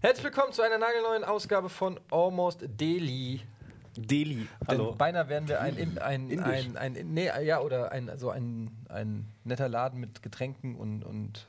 Herzlich willkommen zu einer nagelneuen Ausgabe von Almost Daily. Denn Hallo. beinahe wären wir ein, ein, ein, ein, nee, ja, oder ein, so ein, ein netter Laden mit Getränken und, und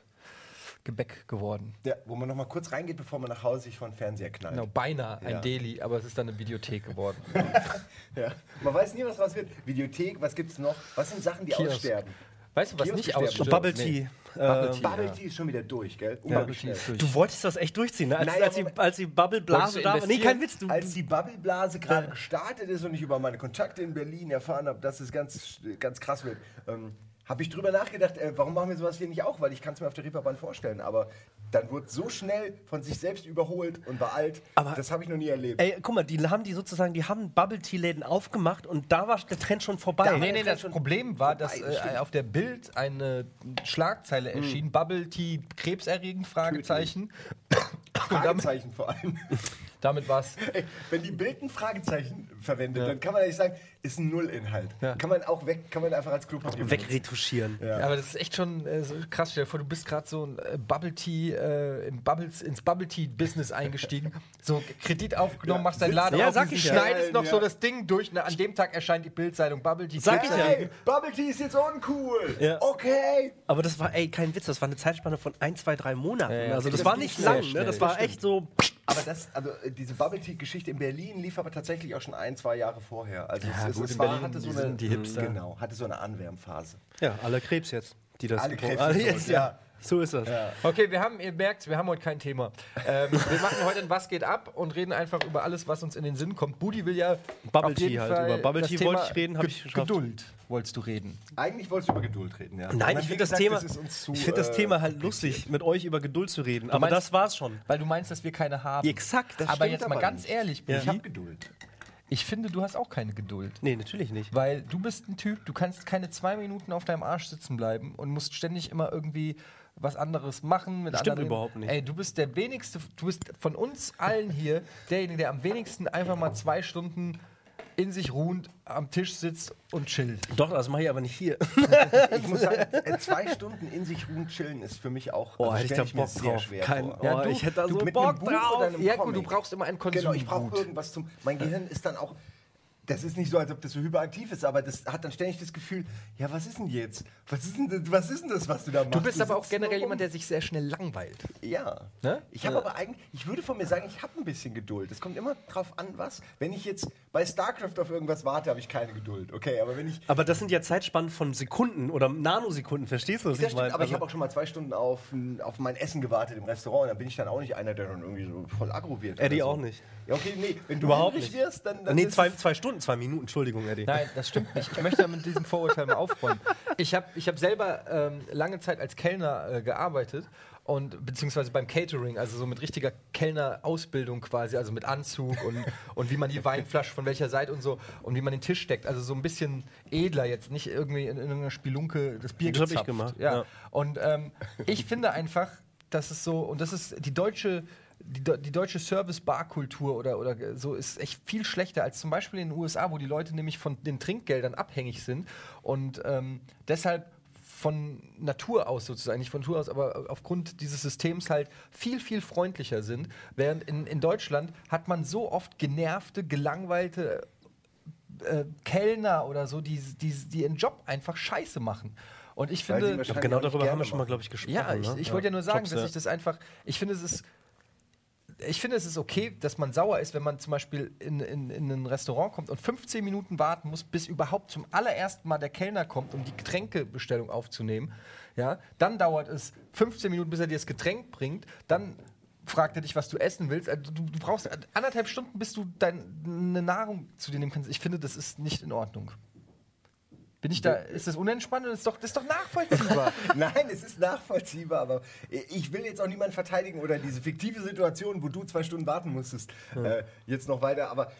Gebäck geworden. Ja, wo man noch mal kurz reingeht, bevor man nach Hause sich vor den Fernseher knallt. Genau, beinahe ein Ja. Deli, aber es ist dann eine Videothek geworden. Ja. Man weiß nie, was raus wird. Videothek, was gibt's noch? Was sind Sachen, die Kiosk. aussterben? Weißt du, was Kiosk nicht sterben. ausstirbt? Bubble Nee. Tea. Bubble Tea. Bubble ja. Tea ist schon wieder durch, gell? Bubble Unglaublich Tea ist durch. Du wolltest das echt durchziehen, ne? Als, Nein, als, die, als die Wolltest Bubble-Blase du da war. Nee, kein Witz. Du, Als die Bubbleblase gerade gestartet ist und ich über meine Kontakte in Berlin erfahren habe, dass es ganz, ganz krass wird, ähm, habe ich drüber nachgedacht, äh, warum machen wir sowas hier nicht auch? Weil ich kann es mir auf der Reeperbahn vorstellen. Aber dann wurde so schnell von sich selbst überholt und war alt. Aber- das habe ich noch nie erlebt. ey, guck mal, die haben die sozusagen, die haben Bubble-Tea-Läden aufgemacht und da war der Trend schon vorbei. Da- Nee, nee, das Problem war, dass äh, auf der Bild eine Schlagzeile erschien, Bubble Tea krebserregend, Fragezeichen. Fragezeichen vor allem. damit war es Ey, wenn die Bild ein Fragezeichen verwendet, dann kann man eigentlich sagen, ist ein Nullinhalt. Ja. Kann man auch weg, kann man einfach als Klopapier. Wegretuschieren. Ja. Ja, aber das ist echt schon äh, so krass. Stell dir vor, du bist gerade so ein äh, Bubble Tea, äh, in Bubbles, ins Bubble Tea Business eingestiegen, so Kredit aufgenommen, Ja, machst deinen Laden Ja, auf, sag ich ja. schneidest noch Ja. so das Ding durch. Ne, an dem Tag erscheint die Bildzeitung Bubble Tea. Sag ich ja. Hey, Bubble Tea ist jetzt uncool. Ja. Okay. Aber das war, ey, kein Witz, das war eine Zeitspanne von ein, zwei, drei Monaten. Ja, ja. Also das Das war nicht lang, ne? Das war echt so. Aber das, also äh, diese Bubble Tea-Geschichte in Berlin lief aber tatsächlich auch schon ein, zwei Jahre vorher. Also Ja, es, gut, es, in war, Berlin, hatte so die eine, die Hipster. Genau, hatte so eine Anwärmphase. Ja, alle Krebs jetzt. Die das Alle Krebs alle jetzt, ja. ja. So ist das. Okay, wir haben, ihr merkt, wir haben heute kein Thema. Ähm, wir machen heute ein Was geht ab und reden einfach über alles, was uns in den Sinn kommt. Budi will ja Bubble auf jeden Tea halt. Fall Über Bubble das Tea Thema wollte ich reden, hab Ge- ich geschafft. Geduld wolltest du reden. Eigentlich wolltest du über Geduld reden, ja. Nein, ich finde das Thema, das ist uns zu, ich finde das äh, Thema halt lustig, mit euch über Geduld zu reden. Aber meinst- das war's schon. Weil du meinst, dass wir keine haben. Exakt. Das aber stimmt jetzt mal aber ganz nicht. ehrlich, Ich Budi, habe Geduld. Ich finde, du hast auch keine Geduld. Nee, natürlich nicht. Weil du bist ein Typ, du kannst keine zwei Minuten auf deinem Arsch sitzen bleiben und musst ständig immer irgendwie was anderes machen mit Stimmt anderen. überhaupt nicht. Ey, du bist der wenigste, du bist von uns allen hier derjenige, der am wenigsten einfach mal zwei Stunden in sich ruhend am Tisch sitzt und chillt. Doch, das mache ich aber nicht hier. Ich muss sagen, äh, zwei Stunden in sich ruhen chillen ist für mich auch. Oh, also hätte ich da mir Bock sehr drauf. schwer Kein- vor. Ja, ich hätte da so mit Bock drauf. oder einem Ja, gut, du brauchst immer ein Genau, ich brauche irgendwas zum. Mein Gehirn ist dann auch. Das ist nicht so, als ob das so hyperaktiv ist, aber das hat dann ständig das Gefühl, ja, was ist denn jetzt? Was ist denn das, was, ist denn das was du da machst? Du bist aber auch generell jemand, der sich sehr schnell langweilt. Ja. Ne? Ich habe aber eigentlich, ich würde von mir sagen, ich habe ein bisschen Geduld. Es kommt immer drauf an, was. Wenn ich jetzt bei StarCraft auf irgendwas warte, habe ich keine Geduld. Okay, aber wenn ich. Aber das sind ja Zeitspannen von Sekunden oder Nanosekunden, verstehst du, was Das ich stimmt, meine? aber ich Also- habe auch schon mal zwei Stunden auf, auf mein Essen gewartet im Restaurant und dann bin ich dann auch nicht einer, der dann irgendwie so voll aggro wird. Eddie so. auch nicht. Ja, okay, nee, wenn du Überhaupt nicht. wirst, dann. dann nee, ist zwei, zwei Stunden, zwei Minuten, Entschuldigung, Eddie. Nein, das stimmt nicht. Ich möchte ja mit diesem Vorurteil mal aufräumen. Ich habe ich hab selber ähm, lange Zeit als Kellner äh, gearbeitet und beziehungsweise beim Catering, also so mit richtiger Kellner-Ausbildung quasi, also mit Anzug und, und wie man die Weinflasche von welcher Seite und so und wie man den Tisch deckt. Also so ein bisschen edler jetzt, nicht irgendwie in, in irgendeiner Spelunke das Bier Das hab ich gezapft. gemacht, Ja. ja. Und ähm, ich finde einfach, dass es so, und das ist die deutsche, die, die deutsche Service-Bar-Kultur oder, oder so ist echt viel schlechter als zum Beispiel in den USA, wo die Leute nämlich von den Trinkgeldern abhängig sind und ähm, deshalb von Natur aus sozusagen, nicht von Natur aus, aber aufgrund dieses Systems halt viel, viel freundlicher sind. Während in, in Deutschland hat man so oft genervte, gelangweilte äh, Kellner oder so, die, die, die ihren Job einfach scheiße machen. Und ich Weil finde, genau darüber haben wir schon mal, glaube ich, gesprochen. ja, ich, ne? ich wollte ja nur sagen, Jobs, dass ja. ich das einfach. Ich finde, es ist. Ich finde, es ist okay, dass man sauer ist, wenn man zum Beispiel in, in, in ein Restaurant kommt und 15 Minuten warten muss, bis überhaupt zum allerersten Mal der Kellner kommt, um die Getränkebestellung aufzunehmen. Ja, dann dauert es 15 Minuten, bis er dir das Getränk bringt. Dann fragt er dich, was du essen willst. Also du, du brauchst anderthalb Stunden, bis du deine Nahrung zu dir nehmen kannst. Ich finde, das ist nicht in Ordnung. Bin ich da, ist das unentspannt? Das ist doch, das ist doch nachvollziehbar. Nein, es ist nachvollziehbar, aber ich will jetzt auch niemanden verteidigen oder diese fiktive Situation, wo du zwei Stunden warten musstest, äh, jetzt noch weiter. Aber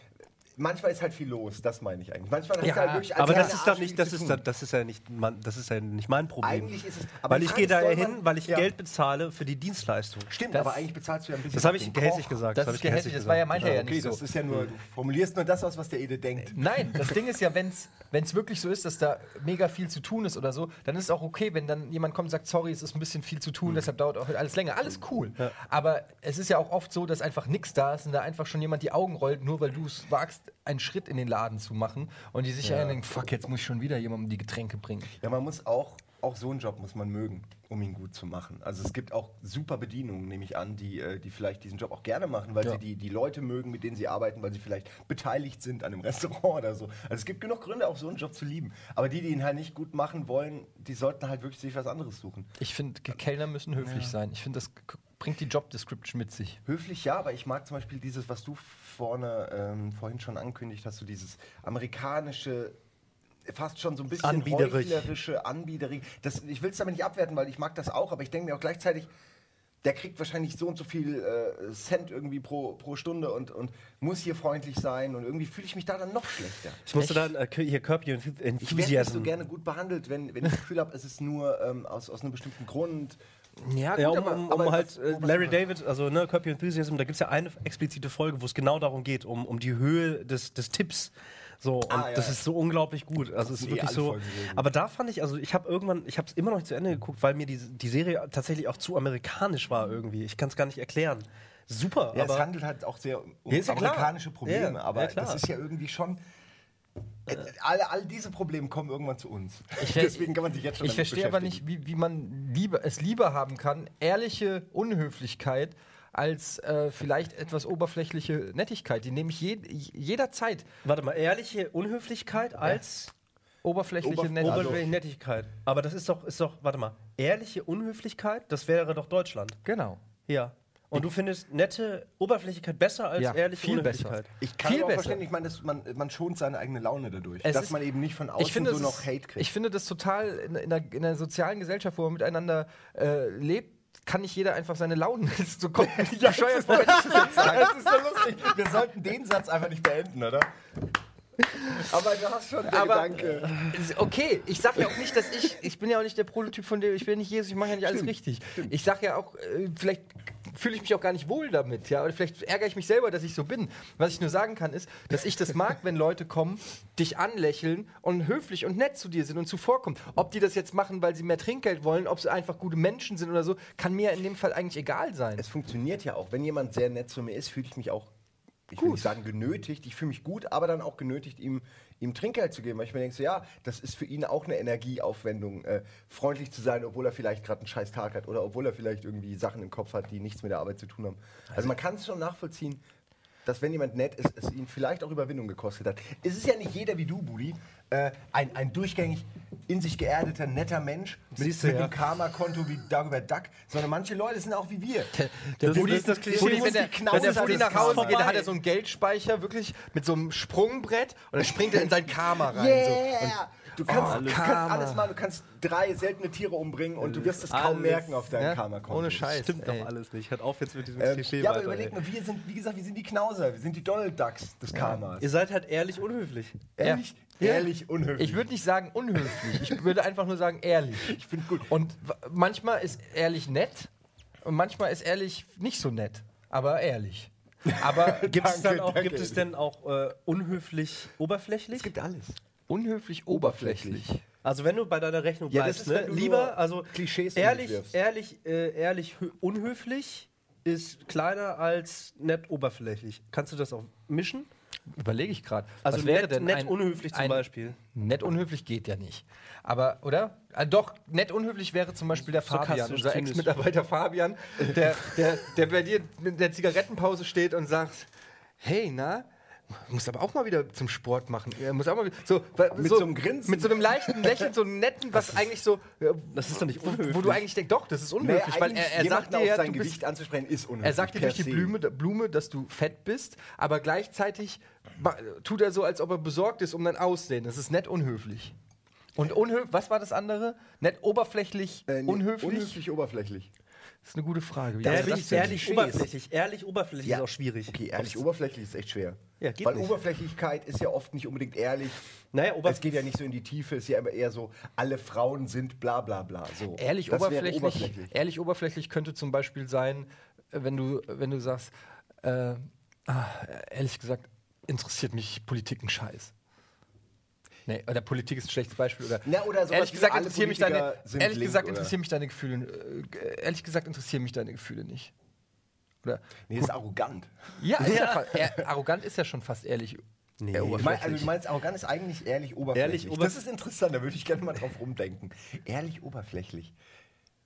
manchmal ist halt viel los, das meine ich eigentlich. Manchmal hast Ja, du halt wirklich Aber das ist doch nicht, das zu ist, tun. da- das ist ja nicht, mein, das ist ja nicht mein Problem. Eigentlich ist es. aber weil ich gehe da hin, man- weil ich ja. Geld bezahle für die Dienstleistung. Stimmt, Das- aber eigentlich bezahlst du ja ein bisschen. Das habe ich gehässig gesagt. Das hab ist ich gehässig, das war ja meint er ja Okay, nicht so. das ist ja nur, du formulierst nur das aus, was der Ede denkt. Nein, das Ding ist ja, wenn es wirklich so ist, dass da mega viel zu tun ist oder so, dann ist es auch okay, wenn dann jemand kommt und sagt, sorry, es ist ein bisschen viel zu tun, deshalb dauert auch alles länger. Alles cool. Aber es ist ja auch oft so, dass einfach nichts da ist und da einfach schon jemand die Augen rollt, nur weil du es wagst, einen Schritt in den Laden zu machen und die sich ja. denken, fuck, jetzt muss ich schon wieder jemandem die Getränke bringen. Ja, man muss auch, auch so einen Job muss man mögen, um ihn gut zu machen. Also es gibt auch super Bedienungen, nehme ich an, die, äh, die vielleicht diesen Job auch gerne machen, weil Ja. sie die, die Leute mögen, mit denen sie arbeiten, weil sie vielleicht beteiligt sind an einem Restaurant oder so. Also es gibt genug Gründe, auch so einen Job zu lieben. Aber die, die ihn halt nicht gut machen wollen, die sollten halt wirklich sich was anderes suchen. Ich finde, Kellner müssen höflich sein. Ich finde, das bringt die Job Description mit sich. Höflich ja, aber ich mag zum Beispiel dieses, was du vorne ähm, vorhin schon angekündigt hast, so dieses amerikanische, fast schon so ein bisschen Anbiederig. heuchlerische, anbiederig. Das, ich will es damit nicht abwerten, weil ich mag das auch, aber ich denke mir auch gleichzeitig, der kriegt wahrscheinlich so und so viel äh, Cent irgendwie pro, pro Stunde und, und muss hier freundlich sein und irgendwie fühle ich mich da dann noch schlechter. Ich musste dann äh, hier Curb Your Ich werde nicht Enthusiasm. so gerne gut behandelt, wenn, wenn ich das Gefühl habe, es ist nur ähm, aus, aus einem bestimmten Grund. Ja, Ja, um, aber- um, aber um halt was- äh, was- Larry David, also ne, Your Enthusiasm, da gibt es ja eine explizite Folge, wo es genau darum geht, um, um die Höhe des, des Tipps. So, und Ah, ja, das ja. ist so unglaublich gut. Also es ist eh wirklich so. Gut. Aber da fand ich, also ich habe irgendwann, ich habe es immer noch nicht zu Ende geguckt, weil mir die, die Serie tatsächlich auch zu amerikanisch war irgendwie. Ich kann es gar nicht erklären. Super, Ja, aber es handelt halt auch sehr um Ja, amerikanische Probleme, aber das ist ja irgendwie schon. Äh, alle, all diese Probleme kommen irgendwann zu uns. Ich- Deswegen kann man sich jetzt schon Ich damit verstehe aber nicht, wie, wie man lieber, es lieber haben kann, ehrliche Unhöflichkeit als äh, vielleicht etwas oberflächliche Nettigkeit. Die nehme ich je, jederzeit. warte mal, ehrliche Unhöflichkeit als Oberflächliche Ober- Nettigkeit. oberflächliche Nettigkeit. Aber das ist doch, ist doch, warte mal, ehrliche Unhöflichkeit, das wäre doch Deutschland. Genau. Ja. Und du findest nette Oberflächlichkeit besser als Ja, ehrliche viel besser. Ich kann Viel aber auch verstehen, ich meine, dass man, man schont seine eigene Laune dadurch. Es dass ist- man eben nicht von außen Ich finde, so noch Hate kriegt. ich finde das total in, in, der, in der sozialen Gesellschaft, wo man miteinander äh, lebt, kann nicht jeder einfach seine Launen so komplett ja, bescheuert das sage. das ist so lustig. Wir sollten den Satz einfach nicht beenden, oder? Aber du hast schon den Aber- Gedanke. Okay, ich sag ja auch nicht, dass ich, ich bin ja auch nicht der Prototyp von dem, ich bin nicht Jesus, ich mache ja nicht alles richtig. Ich sag ja auch, äh, vielleicht fühle ich mich auch gar nicht wohl damit, ja, oder vielleicht ärgere ich mich selber, dass ich so bin. Was ich nur sagen kann, ist, dass ich das mag, wenn Leute kommen, dich anlächeln und höflich und nett zu dir sind und zuvorkommen. Ob die das jetzt machen, weil sie mehr Trinkgeld wollen, ob sie einfach gute Menschen sind oder so, kann mir in dem Fall eigentlich egal sein. Es funktioniert ja auch. Wenn jemand sehr nett zu mir ist, fühle ich mich auch, ich will nicht sagen genötigt, ich fühle mich gut, aber dann auch genötigt, ihm, ihm Trinkgeld zu geben. Weil ich mir denke, so, ja, das ist für ihn auch eine Energieaufwendung, äh, freundlich zu sein, obwohl er vielleicht gerade einen scheiß Tag hat oder obwohl er vielleicht irgendwie Sachen im Kopf hat, die nichts mit der Arbeit zu tun haben. Also man kann es schon nachvollziehen, dass wenn jemand nett ist, es ihn vielleicht auch Überwindung gekostet hat. Es ist ja nicht jeder wie du, Budi, äh, ein, ein durchgängig in sich geerdeter, netter Mensch mit, Siehst du, mit ja. einem Karma-Konto wie Dagobert Duck, sondern manche Leute sind auch wie wir. Der Das Budi, ist das Klischee, Budi, wenn, der, wenn der Budi nach Hause geht, dann hat er so einen Geldspeicher, wirklich mit so einem Sprungbrett und dann springt er in sein Karma rein. So. Du kannst, Oh, du kannst alles machen, du kannst drei seltene Tiere umbringen und du wirst es kaum Alles. merken auf deinem Ja? Karma-Konto. Ohne Scheiß. Stimmt ey. doch alles nicht. Hört auf jetzt mit diesem Ähm, Klischee ja, aber weiter. überleg ey. mal, wir sind, wie gesagt, wir sind die Knauser, wir sind die Donald Ducks des Karmas. Ihr seid halt ehrlich unhöflich. Ehrlich, Ja. ehrlich, unhöflich. Ich würde nicht sagen unhöflich, ich würde einfach nur sagen ehrlich. Ich finde gut. Und manchmal ist ehrlich nett und manchmal ist ehrlich nicht so nett, aber ehrlich. Aber Gibt es Danke, dann auch, danke. gibt es denn auch äh, unhöflich oberflächlich? Es gibt alles. Unhöflich oberflächlich. Also wenn du bei deiner Rechnung Ja, das bleibst, ist, ne? lieber, also Klischees ehrlich, ehrlich, äh, ehrlich hö- unhöflich ist kleiner als nett oberflächlich. Kannst du das auch mischen? Überlege ich gerade. Also nett, denn nett ein- unhöflich zum ein- Beispiel. Nett unhöflich geht ja nicht. Aber, oder? Ah, doch, nett unhöflich wäre zum Beispiel der Fabian, unser. Ex-Mitarbeiter Fabian, der, der, der bei dir mit der Zigarettenpause steht und sagt, hey, na, muss aber auch mal wieder zum Sport machen. Er muss auch mal so, Mit so einem Grinsen. Mit so einem leichten Lächeln, so einem netten, was eigentlich so, äh, Das ist doch nicht wo, unhöflich. wo du eigentlich denkst, doch, das ist unhöflich, weil er, er sagt dir ja, sein bist, Gewicht anzusprechen, ist unhöflich. er sagt dir durch die. Blume, Blume, dass du fett bist, aber gleichzeitig tut er so, als ob er besorgt ist um dein Aussehen. Das ist nett unhöflich. Und unhö was war das andere? Nett oberflächlich, Äh, nee, unhöflich? Unhöflich, oberflächlich. Das ist eine gute Frage. Wie Ja, du das ehrlich, oberflächlich. Ehrlich oberflächlich Ja. ist auch schwierig. Okay, ehrlich, oberflächlich ist echt schwer. Ja, geht Weil nicht. Oberflächlichkeit ist ja oft nicht unbedingt ehrlich. Naja, ober- es geht ja nicht so in die Tiefe, es ist ja immer eher so, alle Frauen sind bla bla bla. So. Ehrlich oberflächlich, oberflächlich. ehrlich oberflächlich könnte zum Beispiel sein, äh, wenn du, wenn du sagst, äh, ah, ehrlich gesagt, interessiert mich Politik ein Scheiß. Nee, oder Politik ist ein schlechtes Beispiel. Oder Na, oder sowas ehrlich gesagt, interessieren mich deine, ehrlich link, gesagt oder? interessieren mich deine Gefühle. Äh, ehrlich gesagt interessieren mich deine Gefühle nicht. Oder? Nee, ist arrogant. Ja, ist ja. er, arrogant ist ja schon fast ehrlich. Nee. eher oberflächlich. also du meinst, arrogant ist eigentlich ehrlich oberflächlich. Ehrlich das ist interessant, da würde ich gerne mal drauf rumdenken. Ehrlich oberflächlich.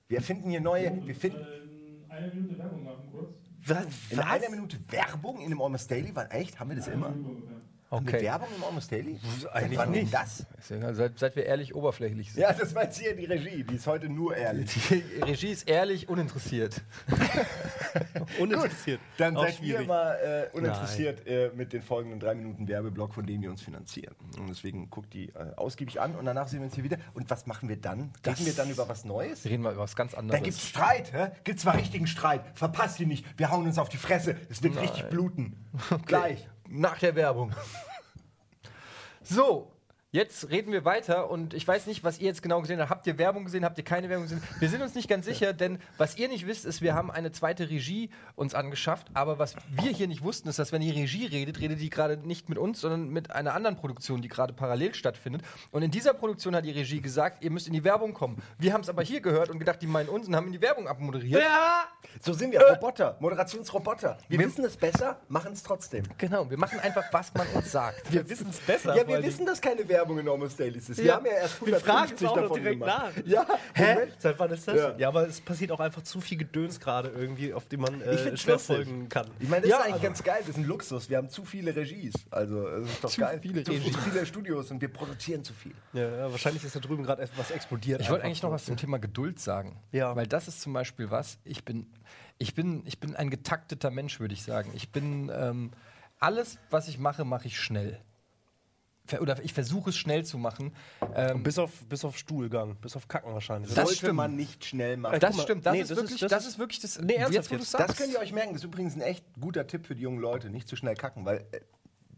Wir finden hier neue, wir finden Ähm, eine Minute Werbung machen kurz. Was? in einer Minute Werbung in dem Almost Daily. War echt? Haben wir das immer? Haben wir Okay. Werbung im Almost Daily? eigentlich Wann nicht. das? Seit, seit wir ehrlich oberflächlich sind. Ja, das meint hier die Regie. Die ist heute nur ehrlich. Die Regie ist ehrlich, uninteressiert. Uninteressiert. Dann Auch seid ihr schwierig. mal äh, uninteressiert äh, mit den folgenden drei Minuten Werbeblock, von denen wir uns finanzieren. Und deswegen guckt die äh, ausgiebig an und danach sehen wir uns hier wieder. Und was machen wir dann? Das- Reden wir dann über was Neues? Wir reden mal über was ganz anderes. Dann gibt's Streit, hä? Gibt's zwar richtigen Streit. Verpasst ihn nicht. Wir hauen uns auf die Fresse. Es wird richtig bluten. Gleich. Nach der Werbung. So, jetzt reden wir weiter und ich weiß nicht, was ihr jetzt genau gesehen habt. Habt ihr Werbung gesehen? Habt ihr keine Werbung gesehen? Wir sind uns nicht ganz sicher, denn was ihr nicht wisst, ist, wir haben eine zweite Regie uns angeschafft. Aber was wir hier nicht wussten, ist, dass wenn die Regie redet, redet die gerade nicht mit uns, sondern mit einer anderen Produktion, die gerade parallel stattfindet. Und in dieser Produktion hat die Regie gesagt, ihr müsst in die Werbung kommen. Wir haben es aber hier gehört und gedacht, die meinen uns und haben in die Werbung abmoderiert. Ja! So sind wir. Roboter. Moderationsroboter. Wir Wir- wissen es besser, machen es trotzdem. Genau, wir machen einfach, was man uns sagt. Wir wissen es besser. Ja, wir wissen, dass keine Werbung in Almost Dailies ist. Wir Ja. haben ja erst Wir fragen es 150 auch noch davon direkt gemacht. nach. Ja, Hä? Moment. Seit wann ist das? Ja. Ja. aber es passiert auch einfach zu viel Gedöns gerade irgendwie, auf die man äh, schwer folgen kann. Ich meine, das Ja, ist eigentlich also- ganz geil. Das ist ein Luxus. Wir haben zu viele Regies. Also, es ist doch Zu geil. viele zu, Regies. zu viele Studios und wir produzieren zu viel. Ja, ja, wahrscheinlich ist da drüben gerade etwas explodiert. Ich wollte eigentlich noch was zum Thema Geduld sagen. Ja. Weil das ist zum Beispiel was, ich bin, ich bin, ich bin ein getakteter Mensch, würde ich sagen. Ich bin, ähm, alles, was ich mache, mache ich schnell. Oder ich versuche es schnell zu machen. Ähm, Bis auf, bis auf Stuhlgang, bis auf Kacken wahrscheinlich. Das Sollte stimmt. man nicht schnell machen. das guck mal, stimmt, das, nee, ist das ist- wirklich, das das, ist- ist wirklich das. Nee, ernsthaft jetzt, wo du jetzt. sagst. das könnt ihr euch merken. Das ist übrigens ein echt guter Tipp für die jungen Leute. Nicht zu schnell kacken, weil äh,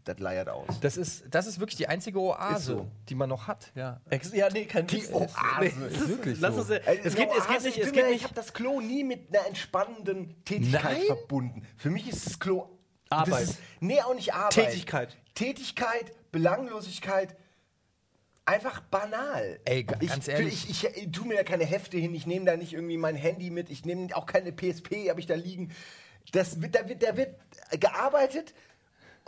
das leiert aus. Das ist, das ist wirklich die einzige Oase, Ist so. die man noch hat. Ja. Ex ja, nee, kein Die. Oase. Nee, Ist wirklich Lass so. uns, äh, es, geht, es geht nicht, es geht Ich nicht. habe das Klo nie mit einer entspannenden Tätigkeit Nein? verbunden. Für mich ist das Klo Arbeit. Ist, nee, auch nicht Arbeit. Tätigkeit. Tätigkeit, Belanglosigkeit. Einfach banal. Ey, ich, ganz ehrlich. Ich, ich, ich tue mir da keine Hefte hin, ich nehme da nicht irgendwie mein Handy mit, ich nehme auch keine PSP, habe ich da liegen. Das wird, da, wird, da wird gearbeitet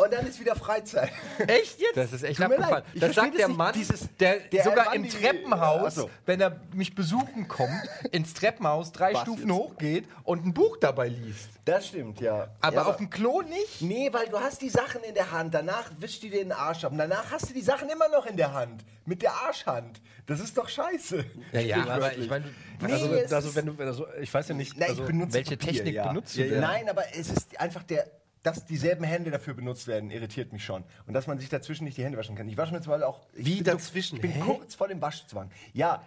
und dann ist wieder Freizeit. Echt jetzt? Das ist echt abgefahren. Das sagt das der. Mann, Dieses- der, der sogar Mann, im die- Treppenhaus, Ach so. wenn er mich besuchen kommt, ins Treppenhaus drei Was Stufen jetzt? hochgeht und ein Buch dabei liest. Das stimmt, ja. Aber ja, auf dem Klo nicht? Nee, weil du hast die Sachen in der Hand, danach wischst du dir den Arsch ab und danach hast du die Sachen immer noch in der Hand. Mit der Arschhand. Das ist doch scheiße. Ja, ja, aber ich meine, Nee, Also, also wenn du, also, ich weiß ja nicht, Na, also, welche Papier, Technik ja. benutzt du ja, denn? Nein, aber es ist einfach der, dass dieselben Hände dafür benutzt werden, irritiert mich schon. Und dass man sich dazwischen nicht die Hände waschen kann. Ich wasche mir zwar auch. Ich Wie dazwischen? So, ich bin Hä? kurz vor dem Waschzwang. Ja.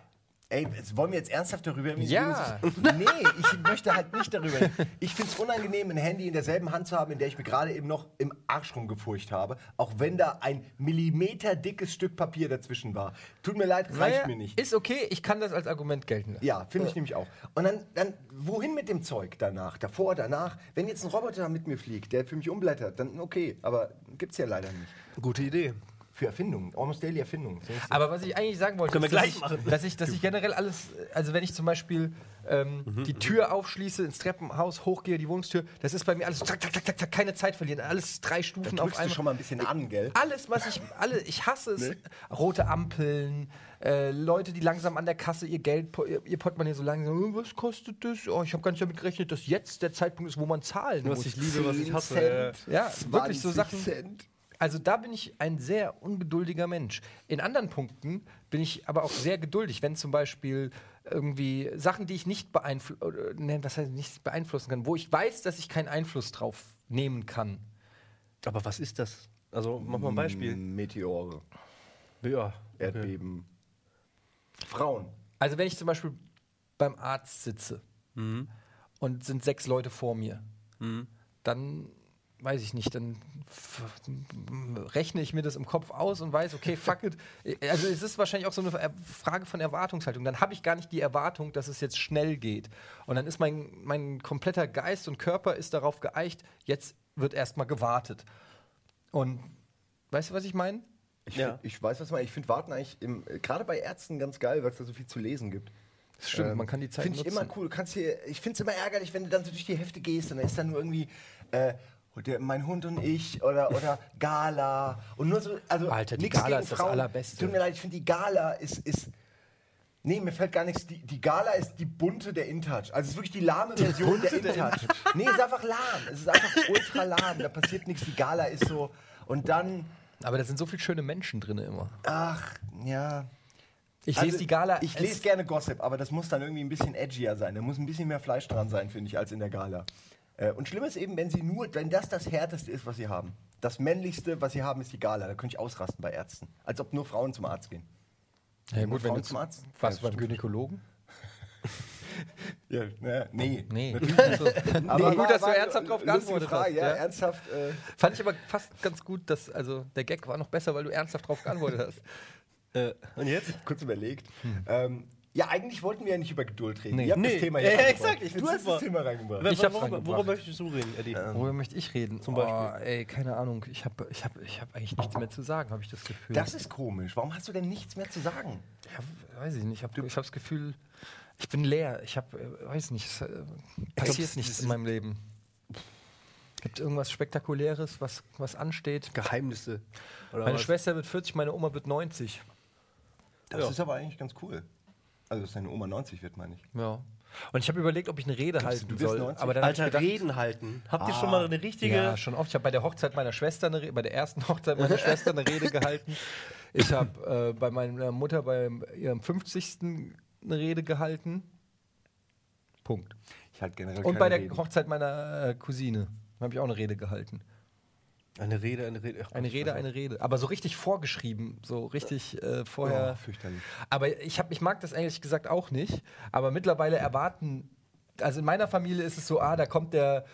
Ey, wollen wir jetzt ernsthaft darüber reden? Ja. Nee, ich möchte halt nicht darüber reden. Ich finde es unangenehm, ein Handy in derselben Hand zu haben, in der ich mir gerade eben noch im Arsch rumgefurcht habe. Auch wenn da ein Millimeter dickes Stück Papier dazwischen war. Tut mir leid, reicht Naja, mir nicht. Ist okay, ich kann das als Argument gelten lassen. Ja, finde ich nämlich auch. Und dann, dann, wohin mit dem Zeug danach? Davor, danach? Wenn jetzt ein Roboter mit mir fliegt, der für mich umblättert, dann okay. Aber gibt's ja leider nicht. gute Idee. Für Erfindungen. Almost Daily Erfindungen. Aber was ich eigentlich sagen wollte, Können wir ist, dass, gleich ich, machen. dass ich, dass ich generell alles, also wenn ich zum Beispiel ähm, Mhm, die Tür aufschließe, ins Treppenhaus hochgehe, die Wohnungstür, das ist bei mir alles zack, zack, zack, zack, zack, keine Zeit verlieren, alles drei Stufen da auf drückst du einmal. schon mal ein bisschen an, gell? Alles, was ich, alle, ich hasse es. Rote Ampeln, äh, Leute, die langsam an der Kasse ihr Geld, ihr, ihr Portemonnaie so langsam, "Oh, was kostet das? Oh, ich habe gar nicht damit gerechnet, dass jetzt der Zeitpunkt ist, wo man zahlen Was muss. ich liebe, was ich hasse. Cent, äh, Ja, wirklich so 20 Sachen. Cent. Also da bin ich ein sehr ungeduldiger Mensch. In anderen Punkten bin ich aber auch sehr geduldig, wenn zum Beispiel irgendwie Sachen, die ich nicht beeinflussen, nee, was heißt nicht beeinflussen kann, wo ich weiß, dass ich keinen Einfluss drauf nehmen kann. Aber was ist das? Also, mach mal ein Beispiel. Meteore, Ja. Erdbeben. Frauen. Also wenn ich zum Beispiel beim Arzt sitze und sind sechs Leute vor mir. Dann weiß ich nicht, dann rechne ich mir das im Kopf aus und weiß, okay, fuck it. Also es ist wahrscheinlich auch so eine Er- Frage von Erwartungshaltung. Dann habe ich gar nicht die Erwartung, dass es jetzt schnell geht. Und dann ist mein, mein kompletter Geist und Körper ist darauf geeicht, jetzt wird erstmal gewartet. Und weißt du, was ich meine? Ich, Ja. find- ich weiß, was du meinst. Ich finde Warten eigentlich im- äh, gerade bei Ärzten ganz geil, weil es da so viel zu lesen gibt. Das stimmt, Ähm, man kann die Zeit Finde ich nutzen. immer cool. Du kannst hier, ich finde es immer ärgerlich, wenn du dann so durch die Hefte gehst und dann ist da nur irgendwie äh, der, mein Hund und ich oder, oder Gala und nur so. Also Alter, die Gala ist das Frauen. Allerbeste. Tut mir leid, ich finde die Gala ist. ist Nee, mir fällt gar nichts. Die, die Gala ist die bunte der InTouch. Also es ist wirklich die lahme Version der InTouch. Nee, es ist einfach lahm. Es ist einfach ultra lahm. Da passiert nichts. Die Gala ist so. Und dann, Aber da sind so viele schöne Menschen drin immer. ach, ja. Ich Also, lese die Gala. Ich es- lese gerne Gossip, aber das muss dann irgendwie ein bisschen edgier sein. Da muss ein bisschen mehr Fleisch dran sein, finde ich, als in der Gala. Äh, und schlimm ist eben, wenn sie nur, wenn das das härteste ist, was sie haben. Das männlichste, was sie haben, ist die Gala. Da könnte ich ausrasten bei Ärzten. Als ob nur Frauen zum Arzt gehen. Ja, gut, wenn Frauen du zum Arzt? Warst Ja, du beim Gynäkologen? Ja, na, nee. Nee. Natürlich Also, nicht. nee, gut, dass du ernsthaft drauf geantwortet Frage, hast. Ja, Ja. ernsthaft. Äh, Fand ich aber fast ganz gut, dass, also der Gag war noch besser, weil du ernsthaft drauf geantwortet hast. Äh, und jetzt? kurz überlegt. Ähm, ja, eigentlich wollten wir ja nicht über Geduld reden. Nee. Ihr habt Nee. das Thema Ja, ja, exakt, ich Du hast super. das Thema reingebracht. Ich worüber, reingebracht. worüber möchtest du reden, Eddie? Worüber möchte ich reden? Zum Oh, Beispiel. ey, keine Ahnung. Ich habe ich hab, ich hab eigentlich nichts mehr zu sagen, habe ich das Gefühl. Das ist komisch. Warum hast du denn nichts mehr zu sagen? ja, weiß ich nicht. Ich habe ich hab das Gefühl, ich bin leer. Ich habe, äh, weiß nicht, es äh, passiert das- nichts in meinem Leben. Gibt irgendwas Spektakuläres, was, was ansteht? Geheimnisse. Oder Meine was? Schwester wird 40, meine Oma wird 90. Das Ja. ist aber eigentlich ganz cool. Also, dass deine Oma 90 wird, meine ich. Ja. Und ich habe überlegt, ob ich eine Rede Glaubst du, halten du wirst soll. 90? Aber dann Alter, gedacht, Reden halten. Habt ihr Ah. schon mal eine richtige. Ja, schon oft. Ich habe bei der Hochzeit meiner Schwester, eine, Re- bei der ersten Hochzeit meiner Schwester eine Rede gehalten. Ich habe äh, bei meiner Mutter bei ihrem 50. eine Rede gehalten. Punkt. Ich halt generell Und keine bei der Reden. Hochzeit meiner äh, Cousine habe ich auch eine Rede gehalten. Eine Rede, eine Rede. Ach, Eine Rede, eine Rede. Aber so richtig vorgeschrieben, so richtig äh, vorher. Oh, fürchterlich. Aber ich, hab, ich mag das ehrlich gesagt auch nicht. Aber mittlerweile erwarten. Also in meiner Familie ist es so, ah, da kommt der,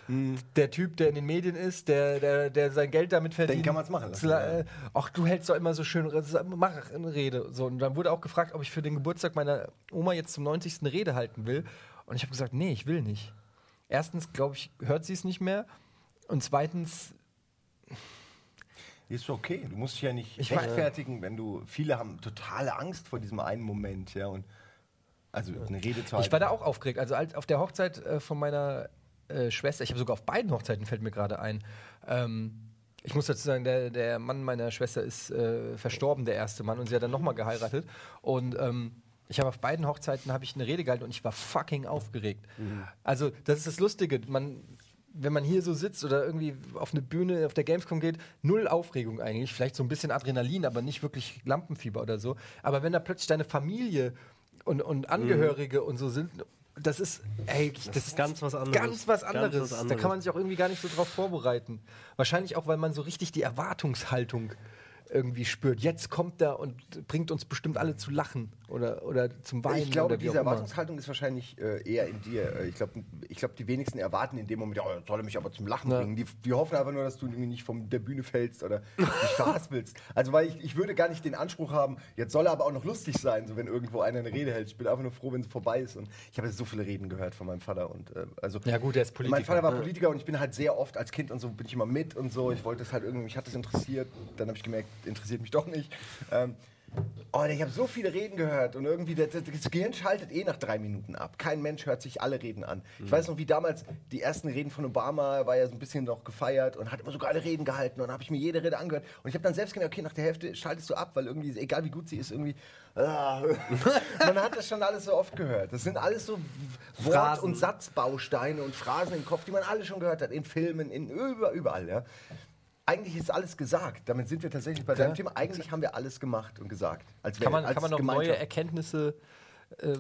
der Typ, der in den Medien ist, der, der, der sein Geld damit verdient. kann man's machen lassen, ja. äh, Ach, du hältst doch immer so schön, mach eine Rede. So, und dann wurde auch gefragt, ob ich für den Geburtstag meiner Oma jetzt zum 90. eine Rede halten will. Und ich habe gesagt, nee, ich will nicht. Erstens, glaube ich, hört sie es nicht mehr. Und zweitens, Ist okay. Du musst dich ja nicht Ich rechtfertigen, wenn du. Viele haben totale Angst vor diesem einen Moment, ja. Und also eine Rede zu halten. Ich war da auch aufgeregt. Also als auf der Hochzeit äh, von meiner äh, Schwester, ich habe sogar auf beiden Hochzeiten, fällt mir gerade ein. Ähm, ich muss dazu sagen, der, der Mann meiner Schwester ist äh, verstorben, der erste Mann, und sie hat dann nochmal geheiratet. Und ähm, ich habe auf beiden Hochzeiten habe ich eine Rede gehalten und ich war fucking aufgeregt. Also das ist das Lustige. Man, wenn man hier so sitzt oder irgendwie auf eine Bühne auf der Gamescom geht, null Aufregung eigentlich, vielleicht so ein bisschen Adrenalin, aber nicht wirklich Lampenfieber oder so. Aber wenn da plötzlich deine Familie und, und Angehörige und so sind, das ist, ey, das, ist ganz was anderes. Ganz was Ganz anderes. Da kann man sich auch irgendwie gar nicht so drauf vorbereiten. Wahrscheinlich auch, weil man so richtig die Erwartungshaltung irgendwie spürt. Jetzt kommt er und bringt uns bestimmt alle zu lachen oder, oder zum Weinen. ich glaube, diese. Erwartungshaltung ist wahrscheinlich äh, eher in dir. Äh, Ich glaube, ich glaub, die wenigsten erwarten in dem Moment, oh, soll er mich aber zum Lachen Ja. bringen. Die, die hoffen einfach nur, dass du irgendwie nicht von der Bühne fällst oder dich verhaspelst. Also, weil ich, ich würde gar nicht den Anspruch haben, jetzt soll er aber auch noch lustig sein, so wenn irgendwo einer eine Rede hält. Ich bin einfach nur froh, wenn es vorbei ist. Und ich habe so viele Reden gehört von meinem Vater. Und, äh, also, Ja, gut, der ist Politiker. Mein Vater war Politiker und ich bin halt sehr oft als Kind und so bin ich immer mit und so. Ich wollte es halt irgendwie, mich hat das interessiert. Dann habe ich gemerkt, interessiert mich doch nicht. Ähm, oh, ich habe so viele Reden gehört und irgendwie das, das Gehirn schaltet eh nach drei Minuten ab. Kein Mensch hört sich alle Reden an. Ich weiß noch, wie damals die ersten Reden von Obama war ja so ein bisschen noch gefeiert und hat immer so geile Reden gehalten und dann habe ich mir jede Rede angehört und ich habe dann selbst gemerkt, okay, nach der Hälfte schaltest du ab, weil irgendwie, egal wie gut sie ist, irgendwie, ah, man hat das schon alles so oft gehört. Das sind alles so Wort- Phrasen. und Satzbausteine und Phrasen im Kopf, die man alle schon gehört hat, in Filmen, in über, überall, ja. Eigentlich ist alles gesagt. Damit sind wir tatsächlich bei deinem Thema. Eigentlich haben wir alles gemacht und gesagt. Als kann, man, kann man noch neue. Erkenntnisse, äh,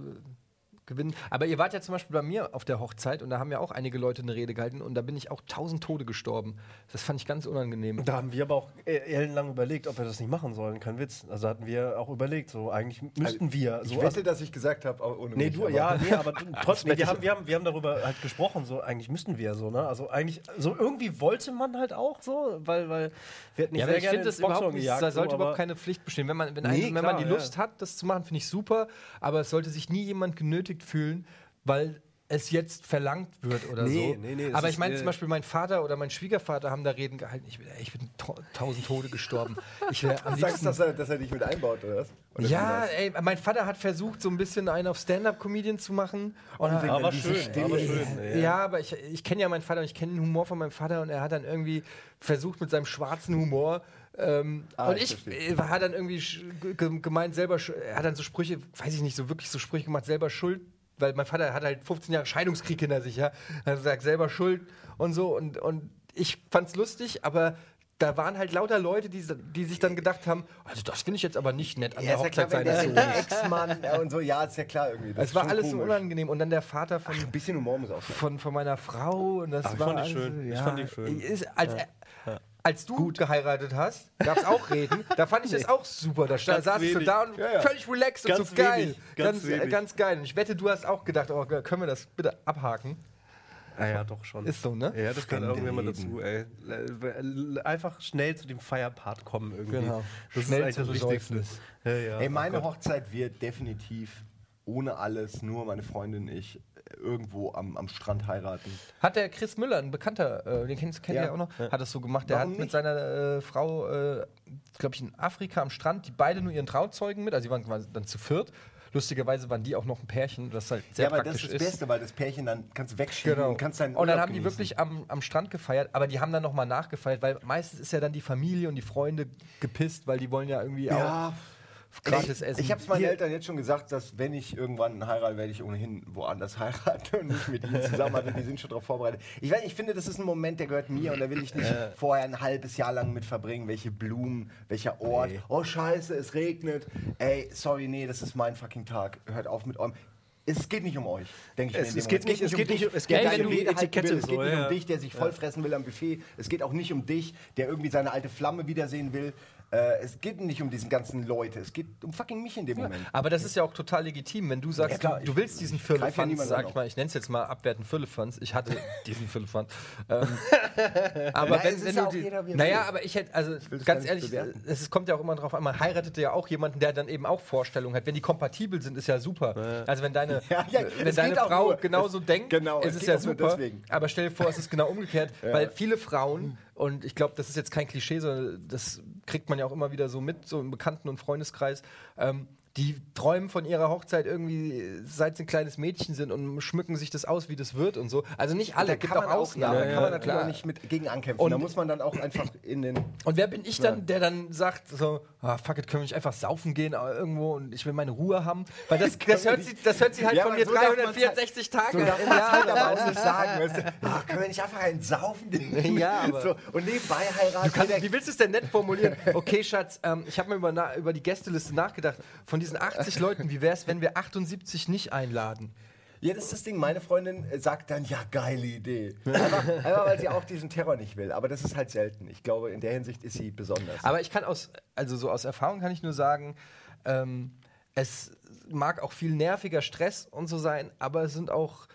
gewinnen. Aber ihr wart ja zum Beispiel bei mir auf der Hochzeit und da haben ja auch einige Leute eine Rede gehalten und da bin ich auch tausend Tode gestorben. Das fand ich ganz unangenehm. Da haben wir aber auch e- ellenlang überlegt, ob wir das nicht machen sollen. Kein Witz. Also hatten wir auch überlegt, so eigentlich müssten wir. Ich So, wette, also, dass ich gesagt habe, ohne nee, mich, du, aber- ja, nee, aber trotzdem, wette wir ich haben, wir, haben, wir haben darüber halt gesprochen, so eigentlich müssten wir so, ne? Also eigentlich, so irgendwie wollte man halt auch so, weil, weil wir hätten nicht Ja, sehr ich gerne finde das überhaupt nicht, gejagt, da sollte so, überhaupt keine Pflicht bestehen. Wenn man, wenn, Nee, ein, wenn man klar, die Lust ja. hat, das zu machen, finde ich super, aber es sollte sich nie jemand genötigt fühlen, weil es jetzt verlangt wird oder Nee, so. nee, nee, aber ich meine äh, zum Beispiel, mein Vater oder mein Schwiegervater haben da Reden gehalten. Ich, bin- ich bin to tausend Tode gestorben. Ich wäre am Du sagst, dass er, dass er dich mit einbaut, oder was? Oder ja, ey, mein Vater hat versucht, so ein bisschen einen auf Stand-Up-Comedian zu machen. Und wegen Aber schön, Stille. aber schön. ja, aber ich, ich kenne ja meinen Vater und ich kenne den Humor von meinem Vater und er hat dann irgendwie versucht mit seinem schwarzen Humor. Ähm, Ah, und ich ich verstehe. äh, hat dann irgendwie gemeint, selber, er hat dann so Sprüche, weiß ich nicht, so wirklich so Sprüche gemacht, selber schuld, weil mein Vater hat halt 15 Jahre Scheidungskrieg hinter sich, ja. Er hat gesagt, selber schuld und so. Und, und ich fand's lustig, aber da waren halt lauter Leute, die, die sich dann gedacht haben, also das finde ich jetzt aber nicht nett an Ja, der ist ja Hochzeit klar, seines Sohnes. Ex-Mann und so, ja, ist ja klar irgendwie. Das Es ist war alles so komisch. unangenehm. Und dann der Vater von, Ein bisschen Humor muss auch sein. von, von meiner Frau. Und das Ach, ich war fand die alles- schön. Ich Ja, fand die schön. Ist, als, als du geheiratet hast, gab es auch Reden. Da fand ich das auch super. Da sta- Ganz saßt du wenig. da und Ja, ja. völlig relaxed und Ganz so geil. wenig, ganz ganz, äh, wenig. ganz geil. Und ich wette, du hast auch gedacht, oh, können wir das bitte abhaken? Ja, ja, doch schon. Ist so, ne? Ja, das gehört irgendwie mal leben. dazu, ey. Einfach schnell zu dem Feierpart kommen irgendwie. Genau. Das Schnell ist eigentlich das Wichtigste. Ja, ja. Ey, meine oh. Hochzeit wird definitiv ohne alles, nur meine Freundin und ich, irgendwo am, am Strand heiraten. Hat der Chris Müller, ein Bekannter, äh, den kennst kennt Ja. ihr auch noch, hat das so gemacht. Der Warum hat mit nicht? seiner äh, Frau, äh, glaube ich, in Afrika am Strand, die beide nur ihren Trauzeugen mit, also die waren dann zu viert. Lustigerweise waren die auch noch ein Pärchen, das halt sehr ja, aber das praktisch ist das Beste, weil das Pärchen dann kannst du wegschieben Genau. und kannst deinen und dann haben die genießen. wirklich am, am Strand gefeiert, aber die haben dann nochmal nachgefeiert, weil meistens ist ja dann die Familie und die Freunde gepisst, weil die wollen ja irgendwie Ja. auch gratis ich, essen. Ich habe es meinen Hier- Eltern jetzt schon gesagt, dass wenn ich irgendwann heirate, werde ich ohnehin woanders heiraten und nicht mit ihnen zusammen. Also die sind schon darauf vorbereitet. Ich, weiß, ich finde, das ist ein Moment, der gehört mir und da will ich nicht vorher ein halbes Jahr lang mit verbringen. Welche Blumen, welcher Ort. Oh Scheiße, es regnet. Ey, sorry, nee, das ist mein fucking Tag. Hört auf mit eurem. Es geht nicht um euch, denke ich Es- mir. es geht nicht- es geht dich, nicht- es der geht nicht um halten Etikette will. Es geht so, nicht ja. um dich, der sich vollfressen will am Buffet. Es geht auch nicht um dich, der irgendwie seine alte Flamme wiedersehen will. Äh, es geht nicht um diesen ganzen Leute. Es geht um fucking mich in dem Moment. Aber das ist ja auch total legitim, wenn du sagst, Ja, klar, du, du ich- willst diesen ich ja Firlefanz, niemanden sag ich mal, ich nenne es jetzt mal abwertend Firlefanz. Ich hatte diesen Firlefanz. Ähm, aber Na, wenn, wenn ja du die, naja, aber ich hätte, also das ganz ehrlich, bewerten. es kommt ja auch immer drauf an, man heiratet ja auch jemanden, der dann eben auch Vorstellungen hat. Wenn die kompatibel sind, ist ja super. Also wenn deine, Ja, ja, wenn deine Frau nur- genauso es- denkt, genau, ist es ja super. Aber stell dir vor, es ist genau umgekehrt, weil viele Frauen, und ich glaube, das ist jetzt kein Klischee, sondern das kriegt man ja auch immer wieder so mit, so im Bekannten- und Freundeskreis, ähm, die träumen von ihrer Hochzeit irgendwie, seit sie ein kleines Mädchen sind und schmücken sich das aus, wie das wird und so. Also nicht alle, da gibt kann auch man auch, ja, Ausnahmen. da kann man natürlich klar. auch nicht mit gegen ankämpfen. Und- da muss man dann auch einfach in den. Und wer bin ich dann, der dann sagt, so, ah, fuck it, können wir nicht einfach saufen gehen irgendwo und ich will meine Ruhe haben? Weil das, das, hört, sie, das hört sie halt Ja, von mir so darf man's 364 Tage So darf man Jahr halt aber auch nicht sagen. Weißt du? ah, können wir nicht einfach einen saufen gehen? Ja, aber- so, und nebenbei heiraten. Du kannst, wie willst du es denn nett formulieren? Okay, Schatz, ähm, ich habe mir über, na, über die Gästeliste nachgedacht. Von diesen 80 Leuten, wie wäre es, wenn wir 78 nicht einladen? Ja, das ist das Ding. Meine Freundin äh, sagt dann, ja, geile Idee. Einfach, einfach weil sie auch diesen Terror nicht will. Aber das ist halt selten. Ich glaube, in der Hinsicht ist sie besonders. Aber ich kann aus, also so aus Erfahrung kann ich nur sagen, ähm, es mag auch viel nerviger Stress und so sein, aber es sind auch,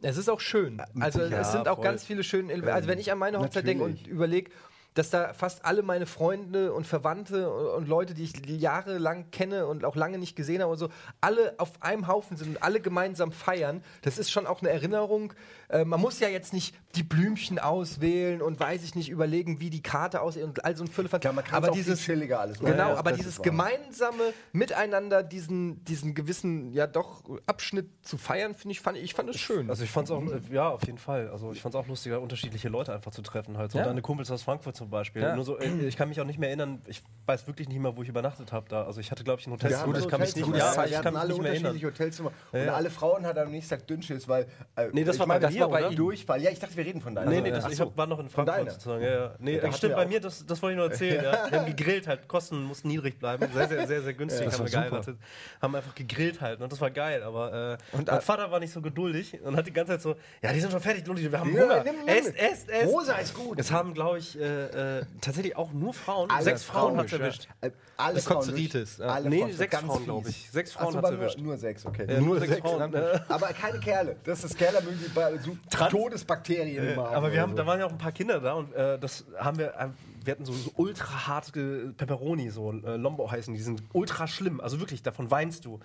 es ist auch schön. Also Ja, es sind auch voll. ganz viele schöne Elemente. Also wenn ich an meine Hochzeit denke und überlege, dass da fast alle meine Freunde und Verwandte und, Leute, die ich jahrelang kenne und auch lange nicht gesehen habe und so, alle auf einem Haufen sind und alle gemeinsam feiern, das ist schon auch eine Erinnerung. Äh, man muss ja jetzt nicht die Blümchen auswählen und weiß ich nicht überlegen, wie die Karte aussieht und all so ein Füllefanz. Klar, man kann's aber dieses chilliger alles machen. Genau, Ja, aber dieses gemeinsame Miteinander, diesen, diesen gewissen, ja doch, Abschnitt zu feiern, finde ich, fand ich fand es schön. Also ich fand's auch, äh, ja, auf jeden Fall. Also ich fand's auch lustiger, unterschiedliche Leute einfach zu treffen. Halt so Ja. deine Kumpels aus Frankfurt zum zum Beispiel. Ja. Nur so, äh, ich kann mich auch nicht mehr erinnern, ich weiß wirklich nicht mehr, wo ich übernachtet habe da. Also ich hatte, glaube ich, ein Hotel. Wir haben das ein kann mich nicht- Hotelzimmer. ja, Ja, ich wir kann hatten mich alle nicht mehr erinnern. unterschiedliche Hotelzimmer. Und Ja. alle Frauen hatten am nächsten Tag Dünnschiss, weil. Äh, Nee, das ich war bei dir, das war bei. Durchfall. Ja, ich dachte, wir reden von deiner. Nee, nee, das, Ach ich so. hab, war noch in Von Frankfurt deiner. sozusagen. Ja, ja. Nee, hatten stimmt, bei mir, das, das wollte ich nur erzählen. ja. Wir haben gegrillt halt, Kosten mussten niedrig bleiben. Sehr, sehr, sehr, sehr günstig das haben wir geheiratet. Haben einfach gegrillt halt und das war geil. Aber äh, Und, mein äh, Vater war nicht so geduldig und hat die ganze Zeit so, ja, die sind schon fertig, wir haben Ja, Hunger. esst, esst, esst. Rosa ist gut. Es haben, glaube ich, äh, äh, tatsächlich auch nur Frauen. Alle Sechs Frauen Frauen, hat erwischt. Äh, Alle durch- ja. alle Nee, Frauen, sechs Frauen, glaube ich. Sechs Frauen so, hat's waren nur, erwischt. nur sechs, okay. Ja, nur sechs Frauen. Äh, Aber keine Kerle. Das ist Kerle die bei- so Todesbakterien immer haben Aber wir haben, so. da waren ja auch ein paar Kinder da und äh, das haben wir, äh, wir hatten so, so ultra harte Pepperoni, so äh, Lombo heißen, die sind ultra schlimm. Also wirklich, davon weinst du.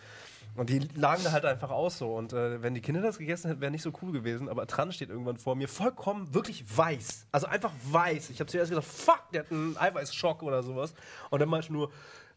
Und die lagen da halt einfach aus so. Und äh, wenn die Kinder das gegessen hätten, wäre nicht so cool gewesen. Aber Tran steht irgendwann vor mir, vollkommen wirklich weiß. Also einfach weiß. Ich habe zuerst gedacht, fuck, der hat einen Eiweißschock oder sowas. Und dann meinte ich nur,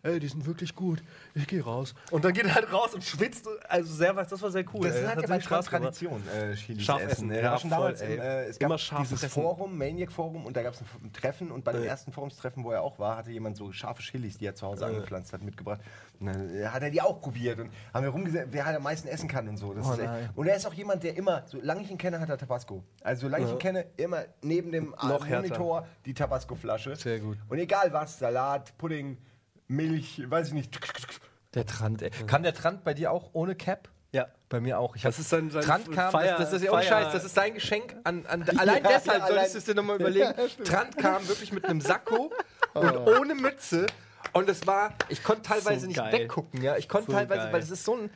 ey, die sind wirklich gut. Ich gehe raus. Und dann geht er halt raus und schwitzt. Also sehr weiß, das war sehr cool. Das ey. hat ja sehr bei Spaß. Tradition, äh, Chilis Scharf essen. ja, war schon voll, damals im, äh, es gab Immer scharf dieses fressen. Forum, Maniac-Forum, und da gab es ein, ein Treffen. Und bei dem ersten Forumstreffen, wo er auch war, hatte jemand so scharfe Chilis, die er zu Hause angepflanzt hat, mitgebracht. Und dann äh, hat er die auch probiert. Und haben wir rumgesehen, wer halt am meisten essen kann und so. Das Oh ist echt, nein. und er ist auch jemand, der immer, solange ich ihn kenne, hat er Tabasco. Also solange ich ihn kenne, immer neben dem. Monitor die Tabasco-Flasche. Sehr gut. Und egal was, Salat, Pudding, Milch, weiß ich nicht. Der Trant, ey. Kann der Trant bei dir auch ohne Cap? Ja. Bei mir auch. Ich Das ist sein- sein Trant kam, Feier- das, das ist ja ohne Scheiß, das ist sein Geschenk an, an allein Ja, deshalb ja, solltest du allein- es dir nochmal überlegen. Trant kam wirklich mit einem Sakko und ohne Mütze und es war, ich konnte teilweise So nicht geil. weggucken, ja. Ich konnte So teilweise, geil. weil es ist so ein,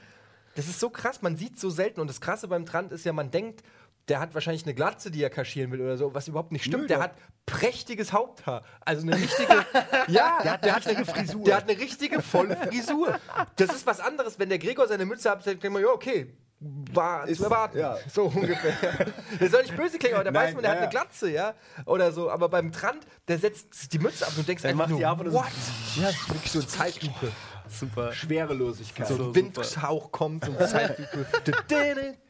das ist so krass, man sieht so selten und das krasse beim Trant ist ja, man denkt, der hat wahrscheinlich eine Glatze, die er kaschieren will oder so, was überhaupt nicht stimmt. Nö, der hat prächtiges Haupthaar. Also eine richtige. ja, der hat, der hat eine Frisur. Der hat eine richtige volle Frisur. Das ist was anderes, wenn der Gregor seine Mütze hat, denkt man, ja, okay. War Ist- zu erwarten. ja. So ungefähr. Der soll nicht böse klingen, aber der Nein, weiß man, der ja, hat eine. Glatze, ja. Oder so. Aber beim Trant, der setzt die Mütze ab und du denkst Der einfach macht nur, die so- what? Ja, wirklich so eine Zeitlupe. Super. Schwerelosigkeit. So ein Windhauch kommt, so Zeitlupe.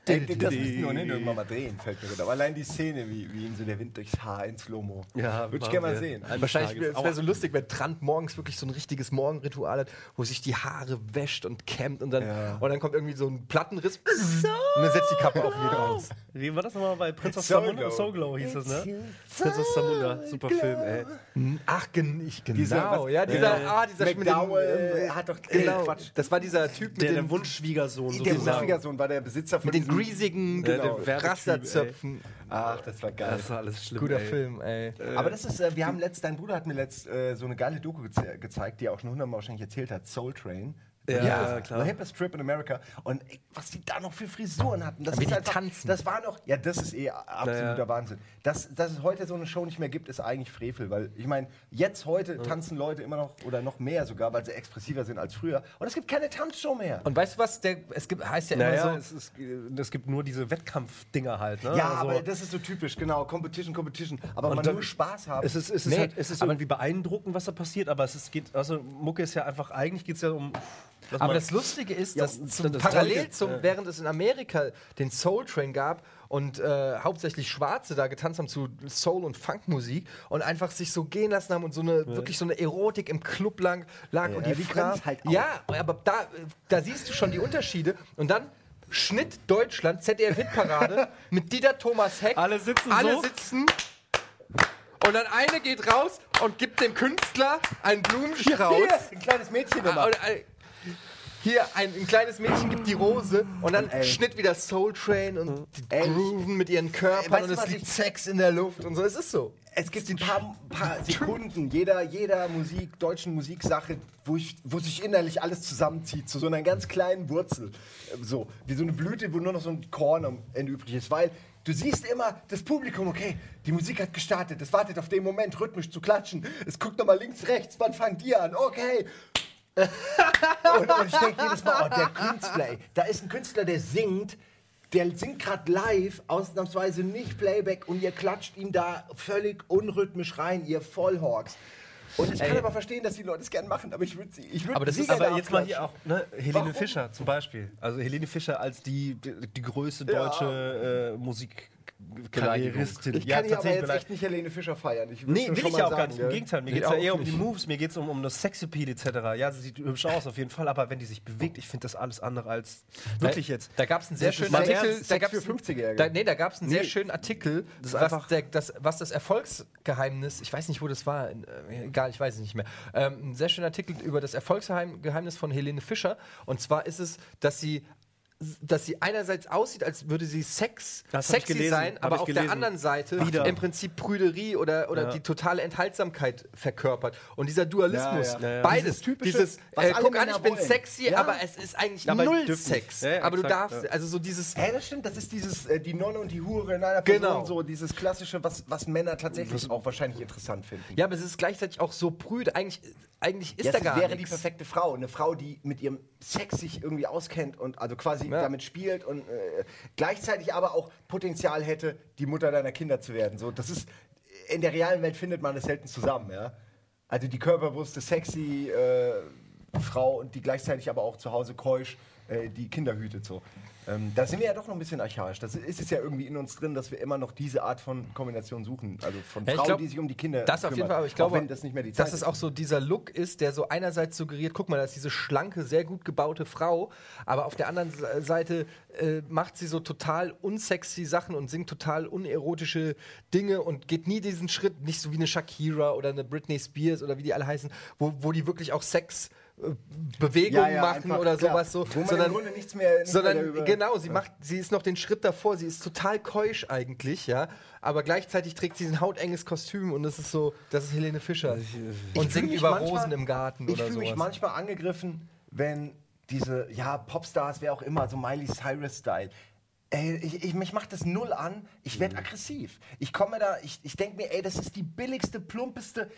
Ey, das müssen wir ohnehin irgendwann mal drehen, fällt mir gerade. Aber allein die Szene, wie, wie ihm so der Wind durchs Haar in Slow-Mo. Ja, Würde ich gerne mal sehen. Wahrscheinlich wäre so lustig, wenn Trant morgens wirklich so ein richtiges Morgenritual hat, wo sich die Haare wäscht und kämmt und dann, Ja. und dann kommt irgendwie so ein Plattenriss und dann setzt die Kappe auf und geht raus. Wie war das nochmal bei Princess Soul Samunda? Glow. Soul Glow hieß das, ne? Princess Samunda, super Film, ey. Ach, gen ich, genau. Dieser, was- ja, dieser, Ja, ah, dieser McDowell mit dem, hat doch genau, Quatsch. das war dieser Typ mit Der, dem, der Wunschschwiegersohn Der sozusagen. Wunschschwiegersohn war der Besitzer von mit den greasigen der genau, Rasterzöpfen. Ach, das war geil. Das war alles schlimm, Guter ey. Film, ey. Aber das ist, äh, wir haben letzt, dein Bruder hat mir letzt äh, so eine geile Doku geze gezeigt, die er auch schon hundertmal wahrscheinlich erzählt hat, Soul Train. Ja, Ja, klar. The Hippest Trip in America. Und ey, was die da noch für Frisuren hatten, das Wie ist die einfach, tanzen. Das war noch, ja, das ist eh absoluter Ja. Wahnsinn. Dass, dass es heute so eine Show nicht mehr gibt, ist eigentlich Frevel, weil ich meine, jetzt heute tanzen Leute immer noch oder noch mehr sogar, weil sie expressiver sind als früher. Und es gibt keine Tanzshow mehr. Und weißt du was, der, es gibt, heißt ja Naja, immer so, es, ist, äh, es gibt nur diese Wettkampfdinger halt, ne? ja, Also- aber das ist so typisch, genau. Competition, Competition. Aber man nur Spaß haben. Es ist, es ist, Nee, halt, es ist aber- irgendwie beeindruckend, was da passiert, aber es ist, geht, also Mucke ist ja einfach, eigentlich geht es ja um. Lass Aber mal- das Lustige ist, Ja, dass das- zum, das parallel zum, ja. während es in Amerika den Soul Train gab und äh, hauptsächlich Schwarze da getanzt haben zu Soul- und Funkmusik und einfach sich so gehen lassen haben und so eine wirklich so eine Erotik im Club lang lag und die, können's halt auch. Ja, aber da, da siehst du schon die Unterschiede und dann Schnitt Deutschland, ZDF-Hitparade mit Dieter Thomas Heck. Alle sitzen Alle so. sitzen und dann eine geht raus und gibt dem Künstler einen Blumenstrauß. Hier, ein kleines Mädchen Ah, immer. und, äh, hier, ein, ein kleines Mädchen gibt die Rose und dann ey. Schnitt wieder Soul Train und die Ey, grooven mit ihren Körpern weißt und es liegt Sex in der Luft und so. Es ist so. Es gibt ein paar, paar Sekunden jeder, jeder Musik, deutschen Musiksache, wo, ich, wo sich innerlich alles zusammenzieht, zu so einer ganz kleinen Wurzel. So, wie so eine Blüte, wo nur noch so ein Korn am Ende übrig ist. Weil du siehst immer das Publikum, okay, die Musik hat gestartet, es wartet auf den Moment, rhythmisch zu klatschen. Es guckt nochmal links, rechts, wann fangt ihr an? Okay. Und, und ich denke jedes Mal, oh, der Künstler, ey, da ist ein Künstler, der singt, der singt gerade live, ausnahmsweise nicht Playback und ihr klatscht ihm da völlig unrhythmisch rein, ihr Vollhawks. Und ich kann Ey. aber verstehen, dass die Leute es gerne machen, aber ich würde sie, ich würde Aber das sie ist Aber jetzt mal hier auch, ne, Helene Warum? Fischer zum Beispiel. Also Helene Fischer als die, die, die größte Ja. deutsche äh, Karrieristin. Ich kann hier aber jetzt echt nicht Helene Fischer feiern. Ich Nee, will ich ja auch gar sagen, nicht. Im? Gegenteil, mir Geht es ja eher um die. Moves, mir geht es um, um das Sexappeal etc. Ja, sie sieht hübsch aus auf jeden Fall, aber wenn die sich bewegt, ich finde das alles andere als wirklich jetzt. Da gab es einen sehr schönen Artikel. Da gab's für 50-Jährige. Da, nee, da gab es einen sehr Nee. schönen Artikel, Das ist was, einfach- der, das, was das Erfolgsgeheimnis, ich weiß nicht, wo das war, äh, egal, ich weiß es nicht mehr. Ähm, ein sehr schöner Artikel über das Erfolgsgeheimnis von Helene Fischer. Und zwar ist es, dass sie dass sie einerseits aussieht, als würde sie Sex, Das sexy gelesen, sein, aber auf der gelesen. anderen Seite Wieder. im Prinzip Prüderie oder, oder Ja. die totale Enthaltsamkeit verkörpert. Und dieser Dualismus, Ja, ja. Ja, ja. beides, Dieses typische, dieses, was äh, guck an, ich bin wollen. sexy, Ja. aber es ist eigentlich die null. Sex. Ja, ja, aber du exakt, darfst, ja. also so dieses, Ja, das stimmt. Das ist dieses, äh, die Nonne und die Hure in einer Person, Genau. so dieses klassische, was, was Männer tatsächlich auch wahrscheinlich interessant finden. Ja, aber es ist gleichzeitig auch so prüde. Eigentlich, eigentlich ist Ja, da gar wäre die perfekte Frau. Eine Frau, die mit ihrem Sex sich irgendwie auskennt und also quasi Ja. damit spielt und äh, gleichzeitig aber auch Potenzial hätte, die Mutter deiner Kinder zu werden. So, das ist, in der realen Welt findet man das selten zusammen, ja. Also die körperbewusste, sexy äh, Frau und die gleichzeitig aber auch zu Hause keusch äh, die Kinder hütet. So. Ähm, da sind wir ja doch noch ein bisschen archaisch. Das ist es ja irgendwie in uns drin, dass wir immer noch diese Art von Kombination suchen. Also von Ja, Frauen, glaub, die sich um die Kinder Das auf jeden kümmern. Fall, aber ich glaube, das nicht mehr die Zeit dass es auch so dieser Look ist, der so einerseits suggeriert, guck mal, das ist diese schlanke, sehr gut gebaute Frau, aber auf der anderen Se- Seite äh, macht sie so total unsexy Sachen und singt total unerotische Dinge und geht nie diesen Schritt, nicht so wie eine Shakira oder eine Britney Spears oder wie die alle heißen, wo, wo die wirklich auch Sex äh, Bewegungen Ja, ja, machen einfach, oder klar. sowas so, Wo man sondern im Grunde nichts mehr- nichts mehr sondern darüber- genau, sie macht, sie ist noch den Schritt davor, sie ist total keusch eigentlich, ja, aber gleichzeitig trägt sie ein hautenges Kostüm und das ist so, das ist Helene Fischer und fühl singt mich über manchmal- Rosen im Garten Ich oder fühle mich manchmal angegriffen, wenn diese, ja, Popstars, wer auch immer, so Miley Cyrus-Style. Ey, ich, ich, mich macht das null an. Ich werde aggressiv. Ich komme da, ich, ich denke mir, ey, das ist die billigste, plumpeste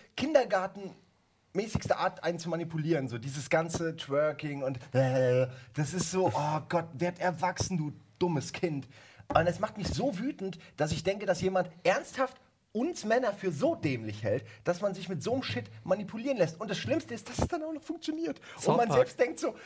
Kindergartenmäßigste Art, einen zu manipulieren. So dieses ganze Twerking und äh, das ist so, oh Gott, werd erwachsen, du dummes Kind. Und es macht mich so wütend, dass ich denke, dass jemand ernsthaft uns Männer für so dämlich hält, dass man sich mit so einem Shit manipulieren lässt. Und das Schlimmste ist, dass es dann auch noch funktioniert. South und man Park. selbst denkt so,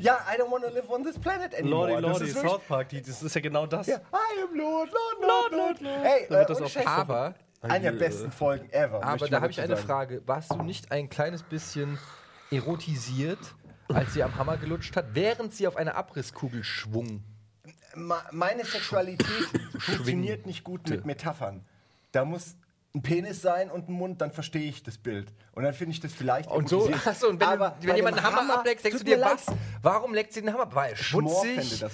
ja, I don't want to live on this planet anymore. Lordy, Das Lordy, South Park, die, das ist ja genau das. ja, I am Lord, Lord, Lord, Lord, Lord. Ey, Da wird äh, das auch aber eine der besten Folgen ever. aber da habe ich eine sagen. Frage, warst du nicht ein kleines bisschen erotisiert, als sie am Hammer gelutscht hat, während sie auf einer Abrisskugel schwung? Meine Sexualität funktioniert nicht gut mit Metaphern. Da muss ein Penis sein und ein Mund, dann verstehe ich das Bild. Und dann finde ich das vielleicht Und so, achso, und wenn, Aber wenn jemand einen Hammer, ableckt, denkst du dir, was? Warum leckt sie den Hammer? War er schmutzig?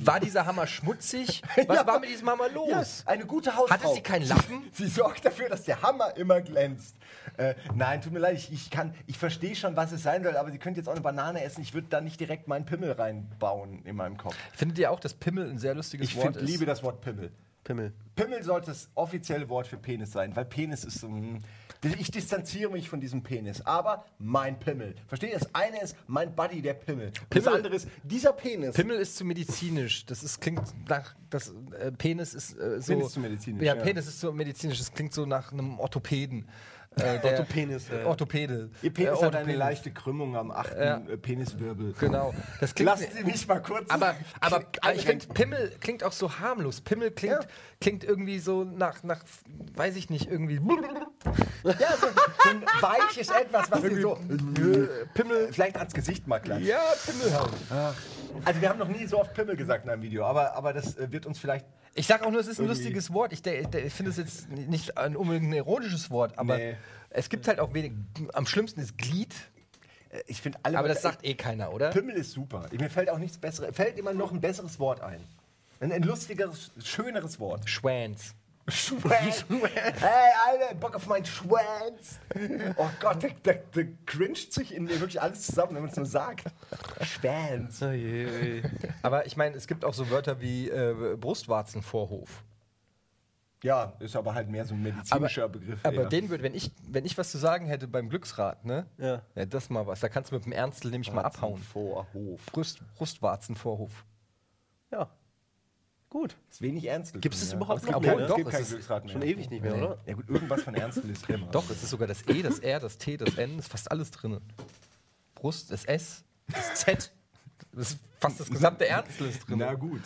War dieser Hammer schmutzig? Was Ja. war mit diesem Hammer los? Ja, eine gute Hausfrau. Hatte sie keinen Lappen? Sie sorgt dafür, dass der Hammer immer glänzt. Äh, nein, tut mir leid, ich, ich, kann, ich verstehe schon, was es sein soll, aber sie könnte jetzt auch eine Banane essen. Ich würde da nicht direkt meinen Pimmel reinbauen in meinem Kopf. Findet ihr auch, dass Pimmel ein sehr lustiges Ich Wort find, ist? liebe das Wort Pimmel. Pimmel. Pimmel sollte das offizielle Wort für Penis sein, weil Penis ist so. mm, Ich distanziere mich von diesem Penis, aber mein Pimmel. Versteht ihr? Das eine ist mein Buddy, der Pimmel. Und das Pimmel- andere ist dieser Penis. Pimmel ist zu medizinisch. Das ist, klingt nach. Das, äh, Penis ist äh, so. Penis ist zu medizinisch, Ja, ja. Penis ist so medizinisch. Das klingt so nach einem Orthopäden. Äh, der- Orthopenis, ja. Orthopäde. Ihr Penis Äh, hat eine leichte Krümmung am achten Ja. äh, Peniswirbel. Genau. Das klingt. Lassen Sie mich mal kurz. aber, aber, aber ich finde, Pimmel klingt auch so harmlos. Pimmel klingt, Ja. klingt irgendwie so nach, nach, weiß ich nicht, irgendwie. Ja, so, so ein weiches Etwas, was dir so. Äh, Pimmel. Vielleicht ans Gesicht mal klatscht. Ja, Pimmel halt. Also, wir haben noch nie so oft Pimmel gesagt in einem Video, aber, aber das äh, wird uns vielleicht. Ich sag auch nur, es ist ein Irgendwie- lustiges Wort. Ich, ich finde es jetzt nicht ein unbedingt ein erotisches Wort, aber Nee. es gibt halt auch wenig. Am schlimmsten ist Glied, Äh, ich finde alle. aber das sagt eh keiner, oder? Pimmel ist super. Mir fällt auch nichts besseres. Fällt immer noch ein besseres Wort ein. Ein, ein lustigeres, schöneres Wort. Schwänz. Schwanz. hey, Alter, Bock auf meinen Schwanz. Oh Gott, der, der, der cringet sich in mir wirklich alles zusammen, wenn man es nur sagt. Schwanz. Oh je, oh je. Aber ich meine, es gibt auch so Wörter wie äh, Brustwarzenvorhof. Ja, ist aber halt mehr so ein medizinischer Begriff. Aber eher. den würde, wenn ich, wenn ich was zu sagen hätte beim Glücksrad, ne? Ja. das mal was. Da kannst du mit dem Ernstl nämlich mal abhauen. Vorhof. Brust, Brustwarzenvorhof. Ja. Gut. Ist wenig ernst. Gibt es das überhaupt noch? Es gibt, Ja, es doch, gibt es kein ist Glücksrad mehr. Schon ewig nicht mehr, Nee. oder? Ja gut, irgendwas von Ernstl ist immer. Doch, es ist sogar das E, das R, das T, das N, ist fast alles drin. Brust, das S, das Z. Das ist fast das gesamte Ernstl ist drin. Na gut.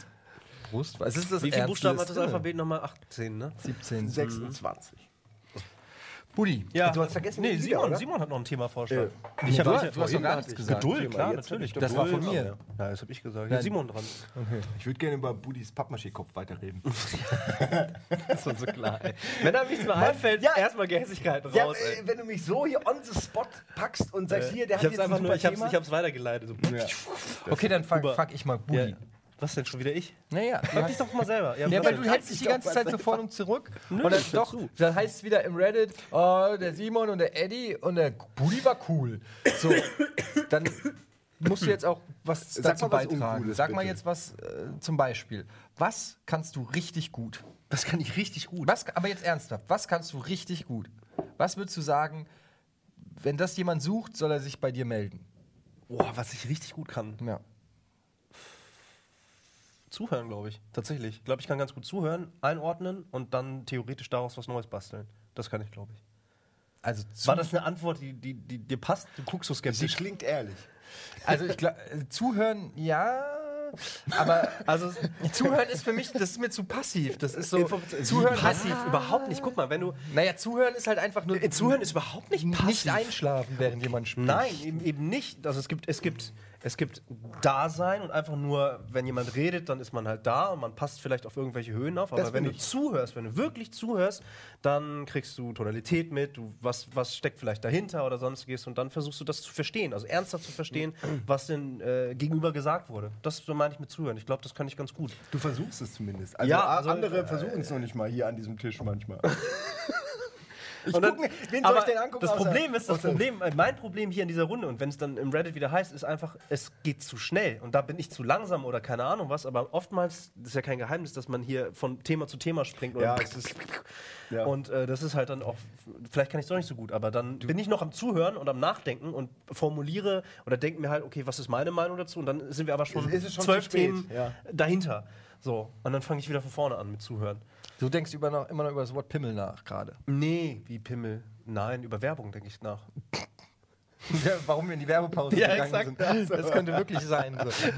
Brust. Was ist das Wie viele Buchstaben hat des- das Alphabet nochmal? 18, ne? 17. 26. Buddy. Ja, Du hast vergessen, nee, Simon, Lieder, Simon hat noch ein Thema vorgeschlagen. Ich hab, du du, hast- doch gar nichts ich gesagt. Geduld, Thema, klar, jetzt natürlich. Das war von Geduld. mir. Ja, das habe ich gesagt. Ja, Simon dran. Ich würde gerne über Budis Pappmaché-Kopf weiterreden. Das ist so klar, ey. Wenn da nichts mehr einfällt, ja. erstmal Gehässigkeiten Ja, raus, ey. äh, wenn du mich so hier on the spot packst und sagst, hier, der ich hat hab's jetzt ein einfach super nur, ich ich hab's weitergeleitet. So. Ja. Okay, dann Über- frag ich mal Ja. Buddy. Was denn, schon wieder ich? Naja, Frag dich doch mal selber. Ja, Ja, was weil du hältst dich die ganze Zeit so vorne und zurück. und dann doch, zu. dann heißt es wieder im Reddit, oh, der Simon und der Eddie und der Buddy war cool. So, dann musst du jetzt auch was Sag dazu mal was beitragen. Uncooles, Sag mal jetzt was äh, zum Beispiel. Was kannst du richtig gut? Das kann ich richtig gut. Was, aber jetzt ernsthaft, was kannst du richtig gut? Was würdest du sagen, wenn das jemand sucht, soll er sich bei dir melden? Boah, was ich richtig gut kann. Ja. Zuhören, glaube ich. Tatsächlich. Ich glaube, ich kann ganz gut zuhören, einordnen und dann theoretisch daraus was Neues basteln. Das kann ich, glaube ich. Also, War das eine Antwort, die, die, die dir passt? Du guckst so Sie skeptisch. klingt ehrlich. also ich glaub, äh, zuhören, ja. Aber Also, zuhören ist für mich, das ist mir zu passiv. Das ist so. zuhören Zuhören passiv überhaupt nicht. Guck mal, wenn du. Naja, zuhören ist halt einfach nur. Äh, Zuhören ist überhaupt nicht passiv. nicht einschlafen, während jemand spricht. Nein, eben, eben nicht. Also es gibt, es gibt, es gibt Dasein und einfach nur, wenn jemand redet, dann ist man halt da und man passt vielleicht auf irgendwelche Höhen auf. Aber Das wenn du zuhörst, wenn du wirklich zuhörst, dann kriegst du Tonalität mit, du, was, was steckt vielleicht dahinter oder sonstiges und dann versuchst du das zu verstehen, also ernsthaft zu verstehen, was denn äh, gegenüber gesagt wurde. Das so meine ich mit zuhören. Ich glaube, das kann ich ganz gut. Du versuchst es zumindest. Also, Ja, also, andere äh, versuchen es noch nicht mal hier an diesem Tisch manchmal. Ich Und dann- guck wen soll ich denn angucken? Das Problem ist, das Problem, äh, mein Problem hier in dieser Runde und wenn es dann im Reddit wieder heißt, ist einfach, es geht zu schnell und da bin ich zu langsam oder keine Ahnung was, aber oftmals, das ist ja kein Geheimnis, dass man hier von Thema zu Thema springt Ja, und, es ist- ja. und äh, das ist halt dann auch, vielleicht kann ich es doch nicht so gut, aber dann bin ich noch am Zuhören und am Nachdenken und formuliere oder denke mir halt, okay, was ist meine Meinung dazu und dann sind wir aber schon, schon zwölf Themen ja. dahinter. So, und dann fange ich wieder von vorne an mit Zuhören. Du denkst über noch, immer noch über das Wort Pimmel nach gerade. Nee, wie Pimmel. Nein, über Werbung denke ich nach. Ja, warum wir in die Werbepause Ja, gegangen exakt. sind. Das könnte wirklich sein. So.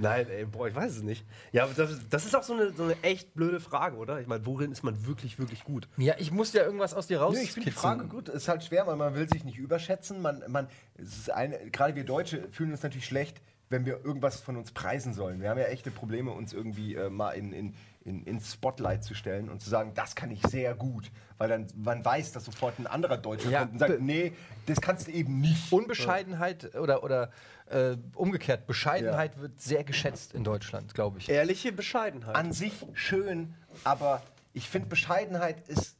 Nein, ey, boah, ich weiß es nicht. Ja, das, das ist auch so eine, so eine echt blöde Frage, oder? Ich meine, worin ist man wirklich, wirklich gut? Ja, ich muss ja irgendwas aus dir raus. Nee, ich finde die Frage gut. Ist halt schwer, weil man will sich nicht überschätzen. Man, man, es ist eine, gerade wir Deutsche fühlen uns natürlich schlecht, wenn wir irgendwas von uns preisen sollen. Wir haben ja echte Probleme, uns irgendwie äh, mal in, in, in, ins Spotlight zu stellen und zu sagen, das kann ich sehr gut. Weil dann man weiß, dass sofort ein anderer Deutscher Ja, kommt und sagt, nee, das kannst du eben nicht. Unbescheidenheit oder, oder äh, umgekehrt, Bescheidenheit Ja. wird sehr geschätzt in Deutschland, glaube ich. Ehrliche Bescheidenheit. an sich schön, aber ich finde, Bescheidenheit ist,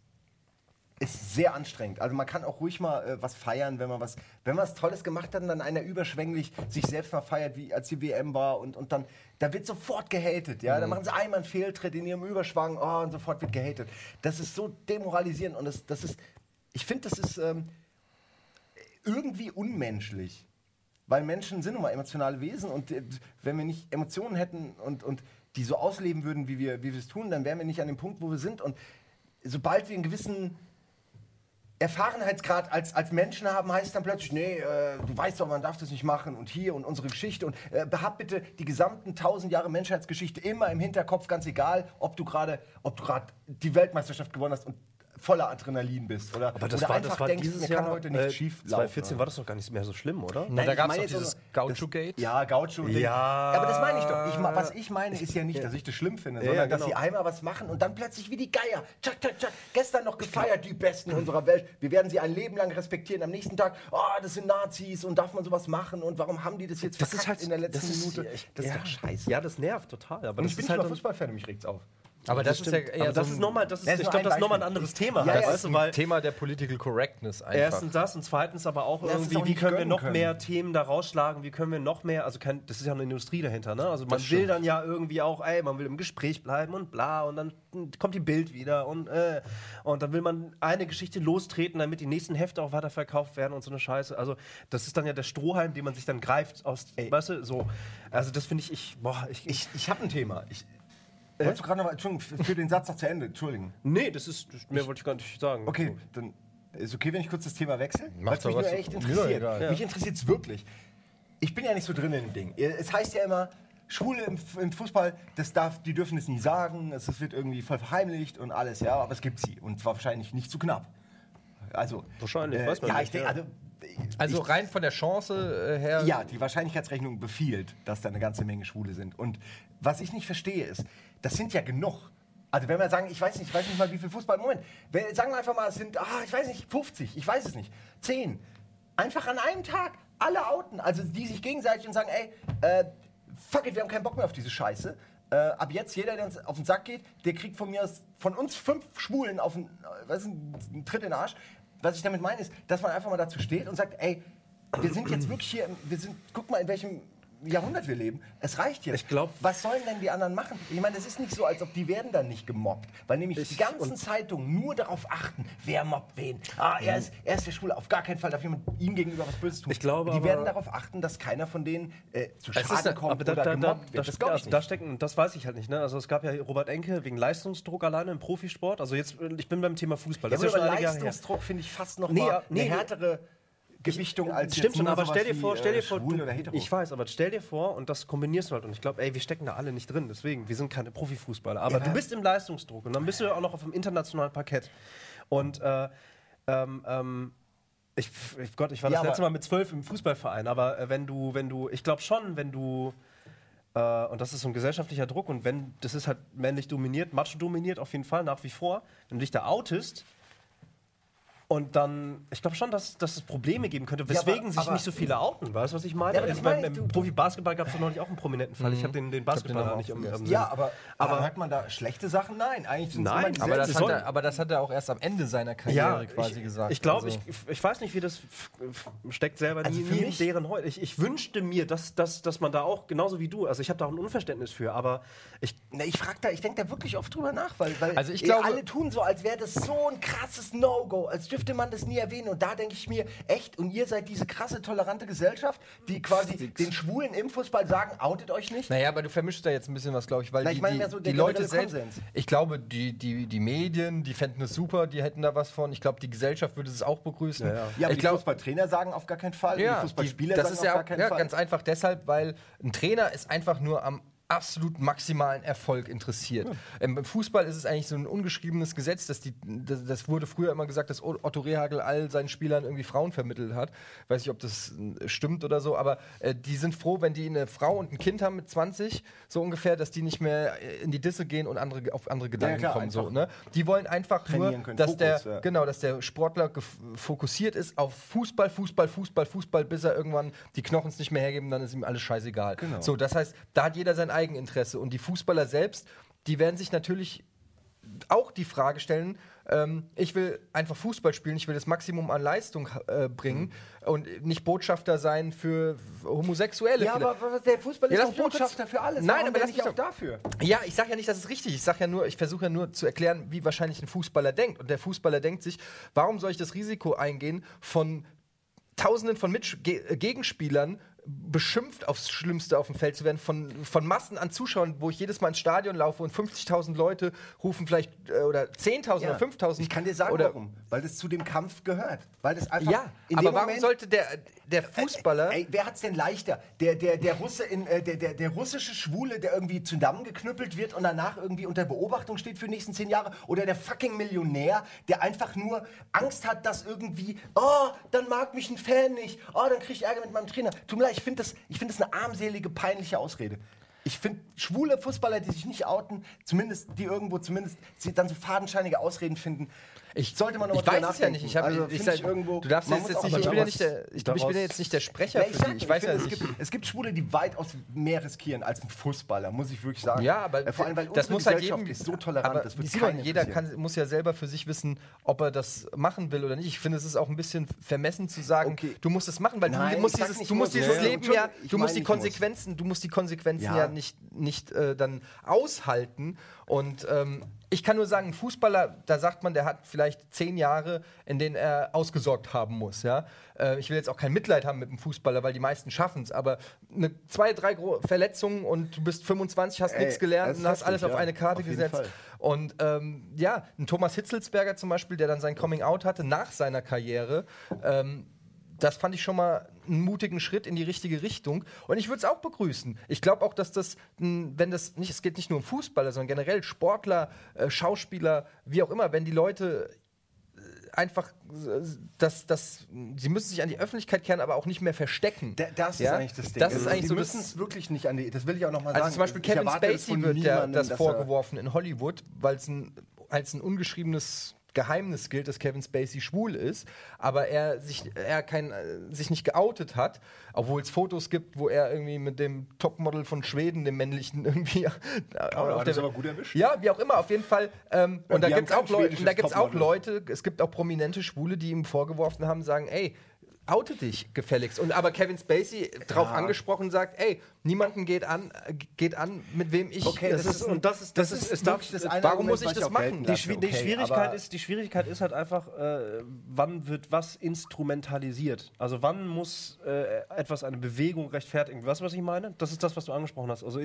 ist sehr anstrengend. Also man kann auch ruhig mal äh, was feiern, wenn man was, wenn man was Tolles gemacht hat und dann einer überschwänglich sich selbst mal feiert, wie als die WM war und, und dann, da wird sofort gehatet, ja. Dann machen sie einmal einen Fehltritt in ihrem Überschwang, oh, und sofort wird gehatet. Das ist so demoralisierend und das, das ist, ich finde, das ist ähm, irgendwie unmenschlich. Weil Menschen sind nun mal emotionale Wesen und äh, wenn wir nicht Emotionen hätten und, und die so ausleben würden, wie wir, wie wir es tun, dann wären wir nicht an dem Punkt, wo wir sind. Und sobald wir einen gewissen Erfahrenheitsgrad als, als Menschen haben, heißt dann plötzlich, nee, äh, du weißt doch, man darf das nicht machen und hier und unsere Geschichte und äh, hab bitte die gesamten tausend Jahre Menschheitsgeschichte immer im Hinterkopf, ganz egal, ob du gerade, ob du gerade die Weltmeisterschaft gewonnen hast und voller Adrenalin bist oder, aber das oder war, einfach das war denkst, dieses mir Jahr, kann heute nichts äh, schief laufen. 2014 war das doch gar nicht mehr so schlimm, oder? Na, da gab es dieses Gaucho-Gate. Ja, Gaucho. Ja. Aber das meine ich doch. Ich, was ich meine, ist ja nicht, dass ich das schlimm finde, sondern ja, dass genau. sie einmal was machen und dann plötzlich wie die Geier. Tschak, tschak, tschak. Gestern noch gefeiert, die Besten unserer Welt. Wir werden sie ein Leben lang respektieren. Am nächsten Tag, oh, das sind Nazis und darf man sowas machen und warum haben die das jetzt Das ist halt in der letzten das ist- Minute? Das ja, ist doch scheiße. Ja, das nervt total. Aber und das ich bin ist nicht halt mal Fußballfan und mich regt's auf. Aber das, ist ja stimmt. eher aber das so ist ein, nochmal, das ist, Das ist ich glaube, das ist nochmal ein anderes Thema. Ja, halt, ja, weißt du, weil Thema der Political Correctness einfach. Erstens das und zweitens aber auch Ja, ist irgendwie, auch wie können wir noch können. mehr Themen da rausschlagen, wie können wir noch mehr, also kein, das ist ja eine Industrie dahinter, ne? Also man will stimmt. dann ja irgendwie auch, ey, man will im Gespräch bleiben und bla und dann kommt die Bild wieder und äh, und dann will man eine Geschichte lostreten, damit die nächsten Hefte auch weiterverkauft werden und so eine Scheiße. Also das ist dann ja der Strohhalm, den man sich dann greift aus, weißt du, so. Also das finde ich, ich, boah, ich, Ich, ich habe ein Thema. Ich, Wolltest du gerade noch, Entschuldigung, für den Satz noch zu Ende, Entschuldigen. nee, das ist, mehr wollte ich gar nicht sagen. Okay, dann ist okay, wenn ich kurz das Thema wechsle? Weil Macht es mich doch nur echt interessiert. egal. Mich interessiert es wirklich. Ich bin ja nicht so drin in dem Ding. Es heißt ja immer, Schwule im, im Fußball, das darf, die dürfen es nie sagen, es es wird irgendwie voll verheimlicht und alles, ja, aber es gibt sie. Und zwar wahrscheinlich nicht zu knapp. Also. Wahrscheinlich, weiß man ja, nicht, ich ja. also. Also ich, rein von der Chance äh, her. ja, die Wahrscheinlichkeitsrechnung befiehlt, dass da eine ganze Menge Schwule sind. Und was ich nicht verstehe ist, das sind ja genug. Also wenn wir sagen, ich weiß nicht, ich weiß nicht mal, wie viel Fußball, Moment, wenn, sagen wir einfach mal, es sind, ah, ich weiß nicht, 50, ich weiß es nicht, 10. Einfach an einem Tag alle outen, also die sich gegenseitig und sagen, ey, äh, fuck it, wir haben keinen Bock mehr auf diese Scheiße. Äh, ab jetzt, jeder, der uns auf den Sack geht, der kriegt von mir aus, von uns fünf Schwulen auf den, äh, was ist, ein, einen Tritt in den Arsch. Was ich damit meine, ist, dass man einfach mal dazu steht und sagt, ey, wir sind jetzt wirklich hier, wir sind, guck mal, in welchem Jahrhundert wir leben. Es reicht jetzt. Ich glaub- Was sollen denn die anderen machen? Ich meine, das ist nicht so, als ob die werden dann nicht gemobbt. Weil nämlich die ganzen Zeitungen nur darauf achten, wer mobbt wen. Ah, er ist, er ist der Schwule. Auf gar keinen Fall darf jemand ihm gegenüber was Böses tun. Ich glaube die werden darauf achten, dass keiner von denen äh, zu Es ist Schaden ja- kommt Aber da, oder da, gemobbt da, wird. Das glaube ich also, da nicht. stecken, das weiß ich halt nicht. Ne? Also es gab ja Robert Enke wegen Leistungsdruck alleine im Profisport. Also jetzt, äh, ich bin beim Thema Fußball. Ja, Das ist ja schon. Leistungsdruck finde ich fast noch Nee, mal ja, nee, eine härtere Gewichtung als Stimmt schon, aber stell dir wie, vor, stell äh, dir vor, du, ich weiß, aber stell dir vor und das kombinierst du halt und ich glaube, ey, wir stecken da alle nicht drin, deswegen, wir sind keine Profifußballer, aber Ja. du bist im Leistungsdruck und dann bist du ja auch noch auf dem internationalen Parkett. Und äh, ähm, ähm, ich, ich, Gott, ich war Ja, das aber- letzte Mal mit zwölf im Fußballverein, aber äh, wenn du, wenn du, ich glaube schon, wenn du äh, und das ist so ein gesellschaftlicher Druck und wenn, das ist halt männlich dominiert, macho dominiert auf jeden Fall nach wie vor, wenn du dich da outest und dann, ich glaube schon, dass, dass es Probleme geben könnte, Ja, aber- weswegen sich aber- nicht so viele outen. Weißt du, was ich meine? Ja, meine ich, beim du- Profi-Basketball gab es doch neulich auch einen prominenten Fall. Ich habe den, den Basketballer nicht im, im Ja, aber, aber hört man da schlechte Sachen? Nein, eigentlich sind Nein, Aber das, hat er, aber das hat er auch erst am Ende seiner Karriere quasi ich, gesagt. Ich glaube, Also- ich, ich weiß nicht, wie das steckt selber Also nie, für nie in mich- deren heute. Ich, ich wünschte mir, dass, dass, dass man da auch, genauso wie du, also ich habe da auch ein Unverständnis für, aber ich, Na, ich frag da, ich denke da wirklich oft drüber nach, weil, weil Also ich eh glaube- alle tun so, als wäre das so ein krasses No-Go, als dürfte man das nie erwähnen. Und da denke ich mir, echt, und ihr seid diese krasse, tolerante Gesellschaft, die quasi den Schwulen im Fußball sagen, outet euch nicht. Naja, aber du vermischst da jetzt ein bisschen was, glaube ich, weil Na, die, ich meine die, so die Leute selbst. Ich glaube, die, die, die Medien, die fänden es super, die hätten da was von. Ich glaube, die Gesellschaft würde es auch begrüßen. Ja, ja. Ja, aber ich die glaube, Fußballtrainer sagen auf gar keinen Fall, ja, die Fußballspieler die, das sagen ist auf ja, gar auch, keinen ja Fall. ganz einfach deshalb, weil ein Trainer ist einfach nur am absolut maximalen Erfolg interessiert. Ähm, Im Fußball ist es eigentlich so ein ungeschriebenes Gesetz, dass die, das, das wurde früher immer gesagt, dass Otto Rehagel all seinen Spielern irgendwie Frauen vermittelt hat. Weiß nicht, ob das äh, stimmt oder so, aber äh, die sind froh, wenn die eine Frau und ein Kind haben mit 20, so ungefähr, dass die nicht mehr äh, in die Disse gehen und andere, auf andere Gedanken klar, kommen. So, ne? Die wollen einfach nur, dass Fokus, der, ja. genau, dass der Sportler fokussiert ist auf Fußball, Fußball, Fußball, Fußball, bis er irgendwann die Knochens nicht mehr hergeben, dann ist ihm alles scheißegal. Genau. So, das heißt, da hat jeder sein Eigeninteresse und die Fußballer selbst, die werden sich natürlich auch die Frage stellen, ähm, ich will einfach Fußball spielen, ich will das Maximum an Leistung äh, bringen und nicht Botschafter sein für Homosexuelle. ja, vielleicht. aber der Fußball Ja, ist kurz- Botschafter für alles. Nein, Warum aber nicht mich auch dafür. Ja, ich sage ja nicht, dass es richtig ist. Ich sage ja nur, ich versuche ja nur zu erklären, wie wahrscheinlich ein Fußballer denkt. Und der Fußballer denkt sich, warum soll ich das Risiko eingehen, von Tausenden von Mitsch Ge Gegenspielern beschimpft aufs Schlimmste auf dem Feld zu werden, von, von Massen an Zuschauern, wo ich jedes Mal ins Stadion laufe und 50.000 Leute rufen vielleicht, äh, oder 10.000 Ja. oder 5.000. Ich kann dir sagen, warum. Weil das zu dem Kampf gehört. Weil das einfach Ja, in aber warum Moment sollte der, der Fußballer... Ey, wer hat's denn leichter? Der, der, der, Russe in, äh, der, der, der russische Schwule, der irgendwie zusammengeknüppelt wird und danach irgendwie unter Beobachtung steht für die nächsten zehn Jahre? Oder der fucking Millionär, der einfach nur Angst hat, dass irgendwie, oh, dann mag mich ein Fan nicht, oh, dann krieg ich Ärger mit meinem Trainer. Tut mir leid, ich finde das, find das eine armselige, peinliche Ausrede. Ich finde schwule Fußballer, die sich nicht outen, zumindest die irgendwo zumindest dann so fadenscheinige Ausreden finden, Ich, sollte man noch ich weiß es ja nicht. Ich, hab, ich, Also, sag, find ich irgendwo- du darfst jetzt, jetzt nicht, ich bin ja nicht der, ich, ich bin ja jetzt nicht der Sprecher für ich, sag, die. ich, Ich weiß ja es, gibt, es gibt Schwule, die weitaus mehr riskieren als ein Fußballer, muss ich wirklich sagen. Ja, aber Äh, vor allem, weil das unsere muss halt Gesellschaft jedem ist so tolerant, aber das wird Simon, jeder kann, muss ja selber für sich wissen, ob er das machen will oder nicht. Ich finde, es ist auch ein bisschen vermessen zu sagen, Okay. du musst es machen, weil Nein, du musst ich dieses, du musst muss. dieses Ja. Leben ja, ich du musst die. Konsequenzen, du musst die Konsequenzen ja, Ja. nicht, nicht äh, dann aushalten. Und ähm, ich kann nur sagen, ein Fußballer, da sagt man, der hat vielleicht zehn Jahre, in denen er ausgesorgt haben muss. Ja? Äh, ich will jetzt auch kein Mitleid haben mit dem Fußballer, weil die meisten schaffen es. Aber eine, zwei, drei Gro Verletzungen und du bist 25, hast nichts gelernt und hast alles auf ja. eine Karte Auf gesetzt. Fall. Und ähm, ja, ein Thomas Hitzelsberger zum Beispiel, der dann sein Coming Out hatte nach seiner Karriere, ähm, das fand ich schon mal einen mutigen Schritt in die richtige Richtung. Und ich würde es auch begrüßen. Ich glaube auch, dass das, wenn das nicht, es geht nicht nur um Fußballer, sondern generell Sportler, äh, Schauspieler, wie auch immer, wenn die Leute äh, einfach, äh, das, das, sie müssen sich an die Öffentlichkeit kehren, aber auch nicht mehr verstecken. Da- Das Ja? ist eigentlich das Ding. Das ist eigentlich die so müssen es wirklich nicht an die. Das will ich auch noch mal Also sagen. zum Beispiel Kevin Spacey wird ja niemandem, das dass vorgeworfen in Hollywood, weil es ein, als ein ungeschriebenes Geheimnis gilt, dass Kevin Spacey schwul ist, aber er sich, er kein, äh, sich nicht geoutet hat, obwohl es Fotos gibt, wo er irgendwie mit dem Topmodel von Schweden, dem männlichen, irgendwie Oh, da auf das aber gut erwischt. Ja, wie auch immer, auf jeden Fall. Ähm, und da gibt es auch, Leute, da gibt's auch. Leute, es gibt auch prominente Schwule, die ihm vorgeworfen haben, sagen, ey, oute dich gefälligst. Und aber Kevin Spacey drauf angesprochen sagt, ey, niemanden geht an, geht an, mit wem ich. Okay, Das ist, und das ist, das, ist, es darf, wirklich das eine warum muss ich das machen? die. Schwi die, Okay, Schwierigkeit aber- ist, die Schwierigkeit ist halt einfach, äh, wann wird was instrumentalisiert? Also wann muss äh, etwas eine Bewegung rechtfertigen? Weißt du, was ich meine? Das ist das, was du angesprochen hast. Also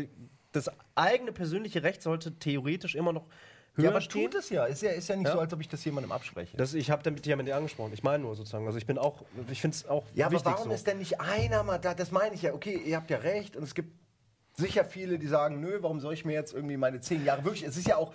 das eigene persönliche Recht sollte theoretisch immer noch höher Ja, aber stehen. tut es ja. Ist ja, ist ja nicht Ja. so, als ob ich das jemandem abspreche. Das, ich habe damit ja mit dir angesprochen. Ich meine nur sozusagen. Also ich bin auch, ich finde es auch Ja, aber wichtig warum so. ist denn nicht einer mal da? Das meine ich ja. Okay, ihr habt ja recht und es gibt sicher viele, die sagen, nö, warum soll ich mir jetzt irgendwie meine zehn Jahre wirklich? Es ist ja auch,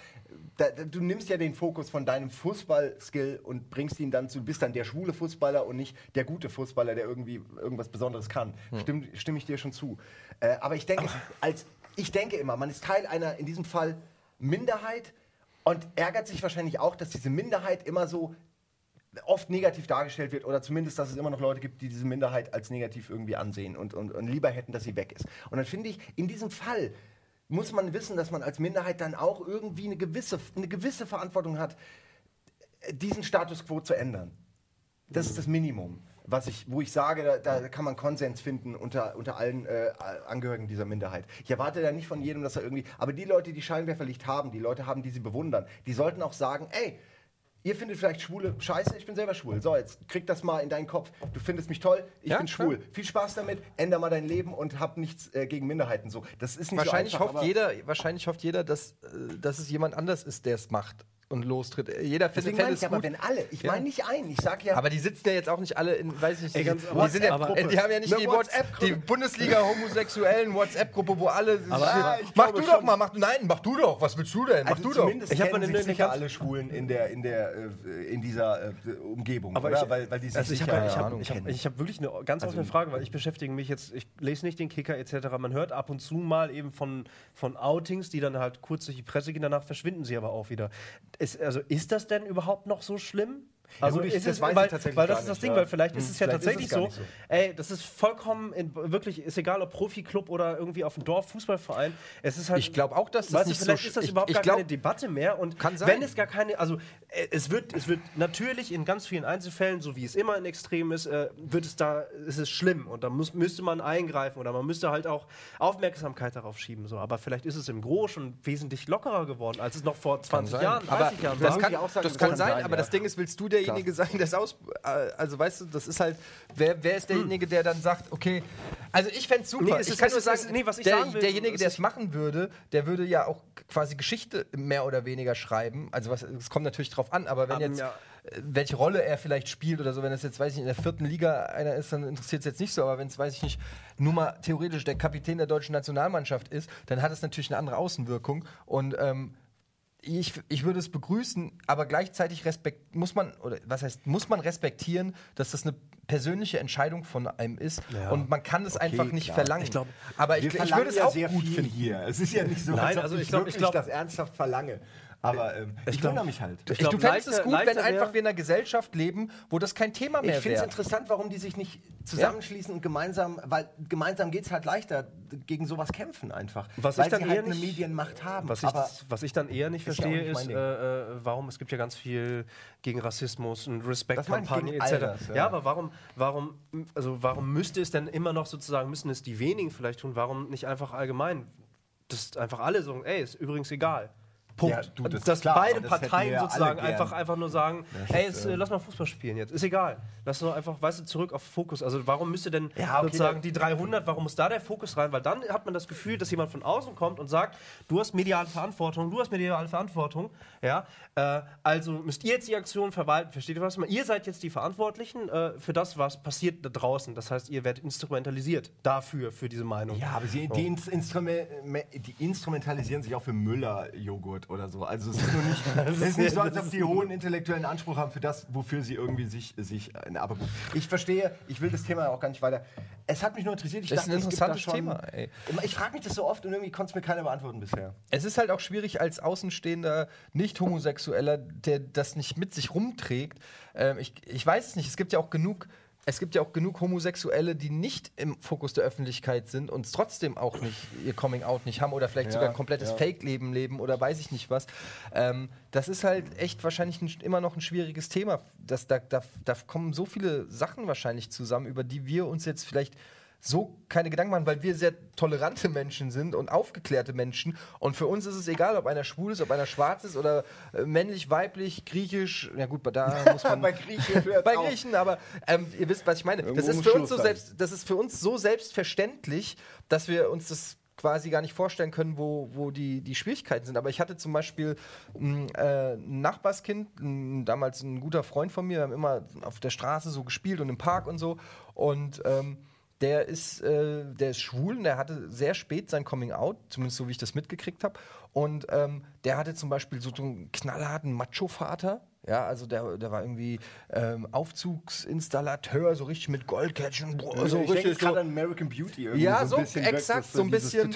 da, da, du nimmst ja den Fokus von deinem Fußballskill und bringst ihn dann zu, bist dann der schwule Fußballer und nicht der gute Fußballer, der irgendwie irgendwas Besonderes kann. Stimm, stimme ich dir schon zu. Äh, aber ich denke, als ich denke immer, man ist Teil einer in diesem Fall Minderheit und ärgert sich wahrscheinlich auch, dass diese Minderheit immer so oft negativ dargestellt wird oder zumindest, dass es immer noch Leute gibt, die diese Minderheit als negativ irgendwie ansehen und, und, und lieber hätten, dass sie weg ist. Und dann finde ich, in diesem Fall muss man wissen, dass man als Minderheit dann auch irgendwie eine gewisse, eine gewisse Verantwortung hat, diesen Status quo zu ändern. Das ist das Minimum, was ich, wo ich sage, da, da kann man Konsens finden unter, unter allen äh, Angehörigen dieser Minderheit. Ich erwarte da nicht von jedem, dass er irgendwie, aber die Leute, die Scheinwerferlicht haben, die Leute haben, die sie bewundern, die sollten auch sagen, ey, Ihr findet vielleicht Schwule scheiße, ich bin selber schwul. So, jetzt krieg das mal in deinen Kopf. Du findest mich toll, ich Ja, bin klar. schwul. Viel Spaß damit, änder mal dein Leben und hab nichts äh, gegen Minderheiten. So, das ist nicht wahrscheinlich, so einfach. hofft jeder, wahrscheinlich hofft jeder, dass, äh, dass es jemand anders ist, der es macht und lostritt. Jeder findet Deswegen es ich aber, gut. wenn alle, ich Ja. meine nicht ein, ich sag ja, Aber die sitzen ja jetzt auch nicht alle in, weiß ich nicht, Ey, die, sind ja, die haben ja nicht Eine die, What's- WhatsApp-Gruppe. die Bundesliga-homosexuellen WhatsApp-Gruppe, wo alle. Aber- Ja, ich mach du schon. doch mal, mach du. Nein, mach du doch. Was willst du denn? Mach also du doch. Ich hab kennen mal sich eine- eine sicher alle Schwulen in der, in der, äh, in dieser äh, Umgebung, Aber oder? ich, weil, weil die sich also ich sicher habe ich keine hab, Ahnung ich hab, kennen. ich hab wirklich eine ganz offene Frage, weil ich beschäftige mich jetzt, ich lese nicht den Kicker etc. Man hört ab und zu mal eben von, von Outings, die dann halt kurz durch die Presse gehen, danach verschwinden sie aber auch wieder. Ist, also ist das denn überhaupt noch so schlimm? Also gut, ich- ist das es, weiß ich weil, tatsächlich weil das ist das Ding, ja. weil vielleicht ist Hm, es ja ist tatsächlich es so, so. ey, das ist vollkommen, in, wirklich, ist egal ob Profiklub oder irgendwie auf dem Dorf Fußballverein, es ist halt Ich glaube auch, dass das Weißt du, nicht so vielleicht sch- ist das ich- überhaupt ich gar glaub- keine Debatte mehr und Kann sein. wenn es gar keine, also äh, es wird, es wird natürlich in ganz vielen Einzelfällen, so wie es immer in Extremen ist, äh, wird es da, ist es schlimm und da muss, müsste man eingreifen oder man müsste halt auch Aufmerksamkeit darauf schieben, so. Aber vielleicht ist es im Gros schon wesentlich lockerer geworden, als es noch vor 20 sein. Jahren, 30 aber Jahren das war. kann, ich auch sagen, das das kann kann sein, aber ja. das Ding ist, willst du derjenige sein, der es aus. äh, Also weißt du, das ist halt. Wer, wer ist derjenige, der dann sagt, okay. Also ich fände es super. Nee, es ich kann es nur sagen, es- nee, was ich der, sagen will, derjenige, es der es machen würde, der würde ja auch quasi Geschichte mehr oder weniger schreiben. Also was, es kommt natürlich drauf an, aber wenn Ähm, jetzt. ja. äh, Welche Rolle er vielleicht spielt oder so, wenn das jetzt, weiß ich nicht, in der vierten Liga einer ist, dann interessiert es jetzt nicht so, aber wenn es, weiß ich nicht, nur mal theoretisch der Kapitän der deutschen Nationalmannschaft ist, dann hat es natürlich eine andere Außenwirkung und ähm, ich, ich würde es begrüßen, aber gleichzeitig respekt, muss man, oder was heißt, muss man respektieren, dass das eine persönliche Entscheidung von einem ist Ja. und man kann es einfach nicht klar. verlangen. Ich glaub, aber ich, ich würde es ja auch sehr gut viel finden. hier. Es ist ja nicht so, Nein, als ob also ich, ich glaub- wirklich ich glaub- das ernsthaft verlange. Aber ähm, ich, glaub- wundere mich halt. Ich Ich, du glaub, fändest es leichter- gut, wenn einfach wir in einer Gesellschaft leben, wo das kein Thema mehr Ich finde es interessant, warum die sich nicht zusammenschließen und gemeinsam, weil gemeinsam geht es halt leichter gegen sowas kämpfen einfach. Was weil ich dann sie eher halt eine nicht- Medienmacht haben. Was ich, das, was ich dann eher nicht ist ja verstehe, nicht mein ist, äh, äh, warum es gibt ja ganz viel gegen Rassismus und Respektkampagnen ich etc. das, ja. ja. aber warum, warum, also warum müsste es denn immer noch sozusagen, müssen es die wenigen vielleicht tun, warum nicht einfach allgemein, dass einfach alle sagen, ey, ist übrigens egal. Punkt. Ja, du, das dass klar, beide das Parteien ja sozusagen einfach, einfach nur sagen, ey, jetzt, äh, lass mal Fußball spielen jetzt. Ist egal. Lass doch einfach, weißt du, zurück auf Fokus. Also warum müsste denn Ja, okay, sozusagen die 300, warum muss da der Fokus rein? Weil dann hat man das Gefühl, dass jemand von außen kommt und sagt, du hast mediale Verantwortung, du hast mediale Verantwortung, ja, äh, also müsst ihr jetzt die Aktion verwalten, versteht ihr was? Ihr seid jetzt die Verantwortlichen äh, für das, was passiert da draußen. Das heißt, ihr werdet instrumentalisiert dafür, für diese Meinung. Ja, aber sie, die, Ins- Instrume, me- die instrumentalisieren sich auch für Müller-Joghurt oder so. Also es ist, nur nicht, es ist nicht so, als ob die hohen intellektuellen Anspruch haben für das, wofür sie irgendwie sich... sich äh, aber gut. Ich verstehe, ich will das Thema auch gar nicht weiter... Es hat mich nur interessiert. Ich Das ist ein interessantes schon- Thema, ey. Ich frage mich das so oft und irgendwie konnte es mir keiner beantworten bisher. Es ist halt auch schwierig als außenstehender Nicht-Homosexueller, der das nicht mit sich rumträgt. Ähm, ich, ich weiß es nicht. Es gibt ja auch genug. Es gibt ja auch genug Homosexuelle, die nicht im Fokus der Öffentlichkeit sind und trotzdem auch nicht ihr Coming Out nicht haben oder vielleicht Ja, sogar ein komplettes ja. Fake-Leben leben oder weiß ich nicht was. Ähm, das ist halt echt wahrscheinlich ein, immer noch ein schwieriges Thema. Das, da, da, da kommen so viele Sachen wahrscheinlich zusammen, über die wir uns jetzt vielleicht so keine Gedanken machen, weil wir sehr tolerante Menschen sind und aufgeklärte Menschen. Und für uns ist es egal, ob einer schwul ist, ob einer schwarz ist oder äh, männlich, weiblich, griechisch. Ja gut, da muss man Bei Griechen bei. Griechen, aber ähm, ihr wisst, was ich meine. Das ist, für uns so selbst, das ist für uns so selbstverständlich, dass wir uns das quasi gar nicht vorstellen können, wo, wo die, die Schwierigkeiten sind. Aber ich hatte zum Beispiel ein, äh, ein Nachbarskind, ein, damals ein guter Freund von mir, wir haben immer auf der Straße so gespielt und im Park und so. Und ähm, der ist, äh, der ist schwul und der hatte sehr spät sein Coming Out, zumindest so wie ich das mitgekriegt habe. Und ähm, der hatte zum Beispiel so einen knallharten Macho-Vater. Ja, also der, der war irgendwie ähm, Aufzugsinstallateur, so richtig mit Goldkettchen, so ich denke richtig gerade so. an American Beauty. Irgendwie Ja, ein so, bisschen wirkt exakt, so ein bisschen.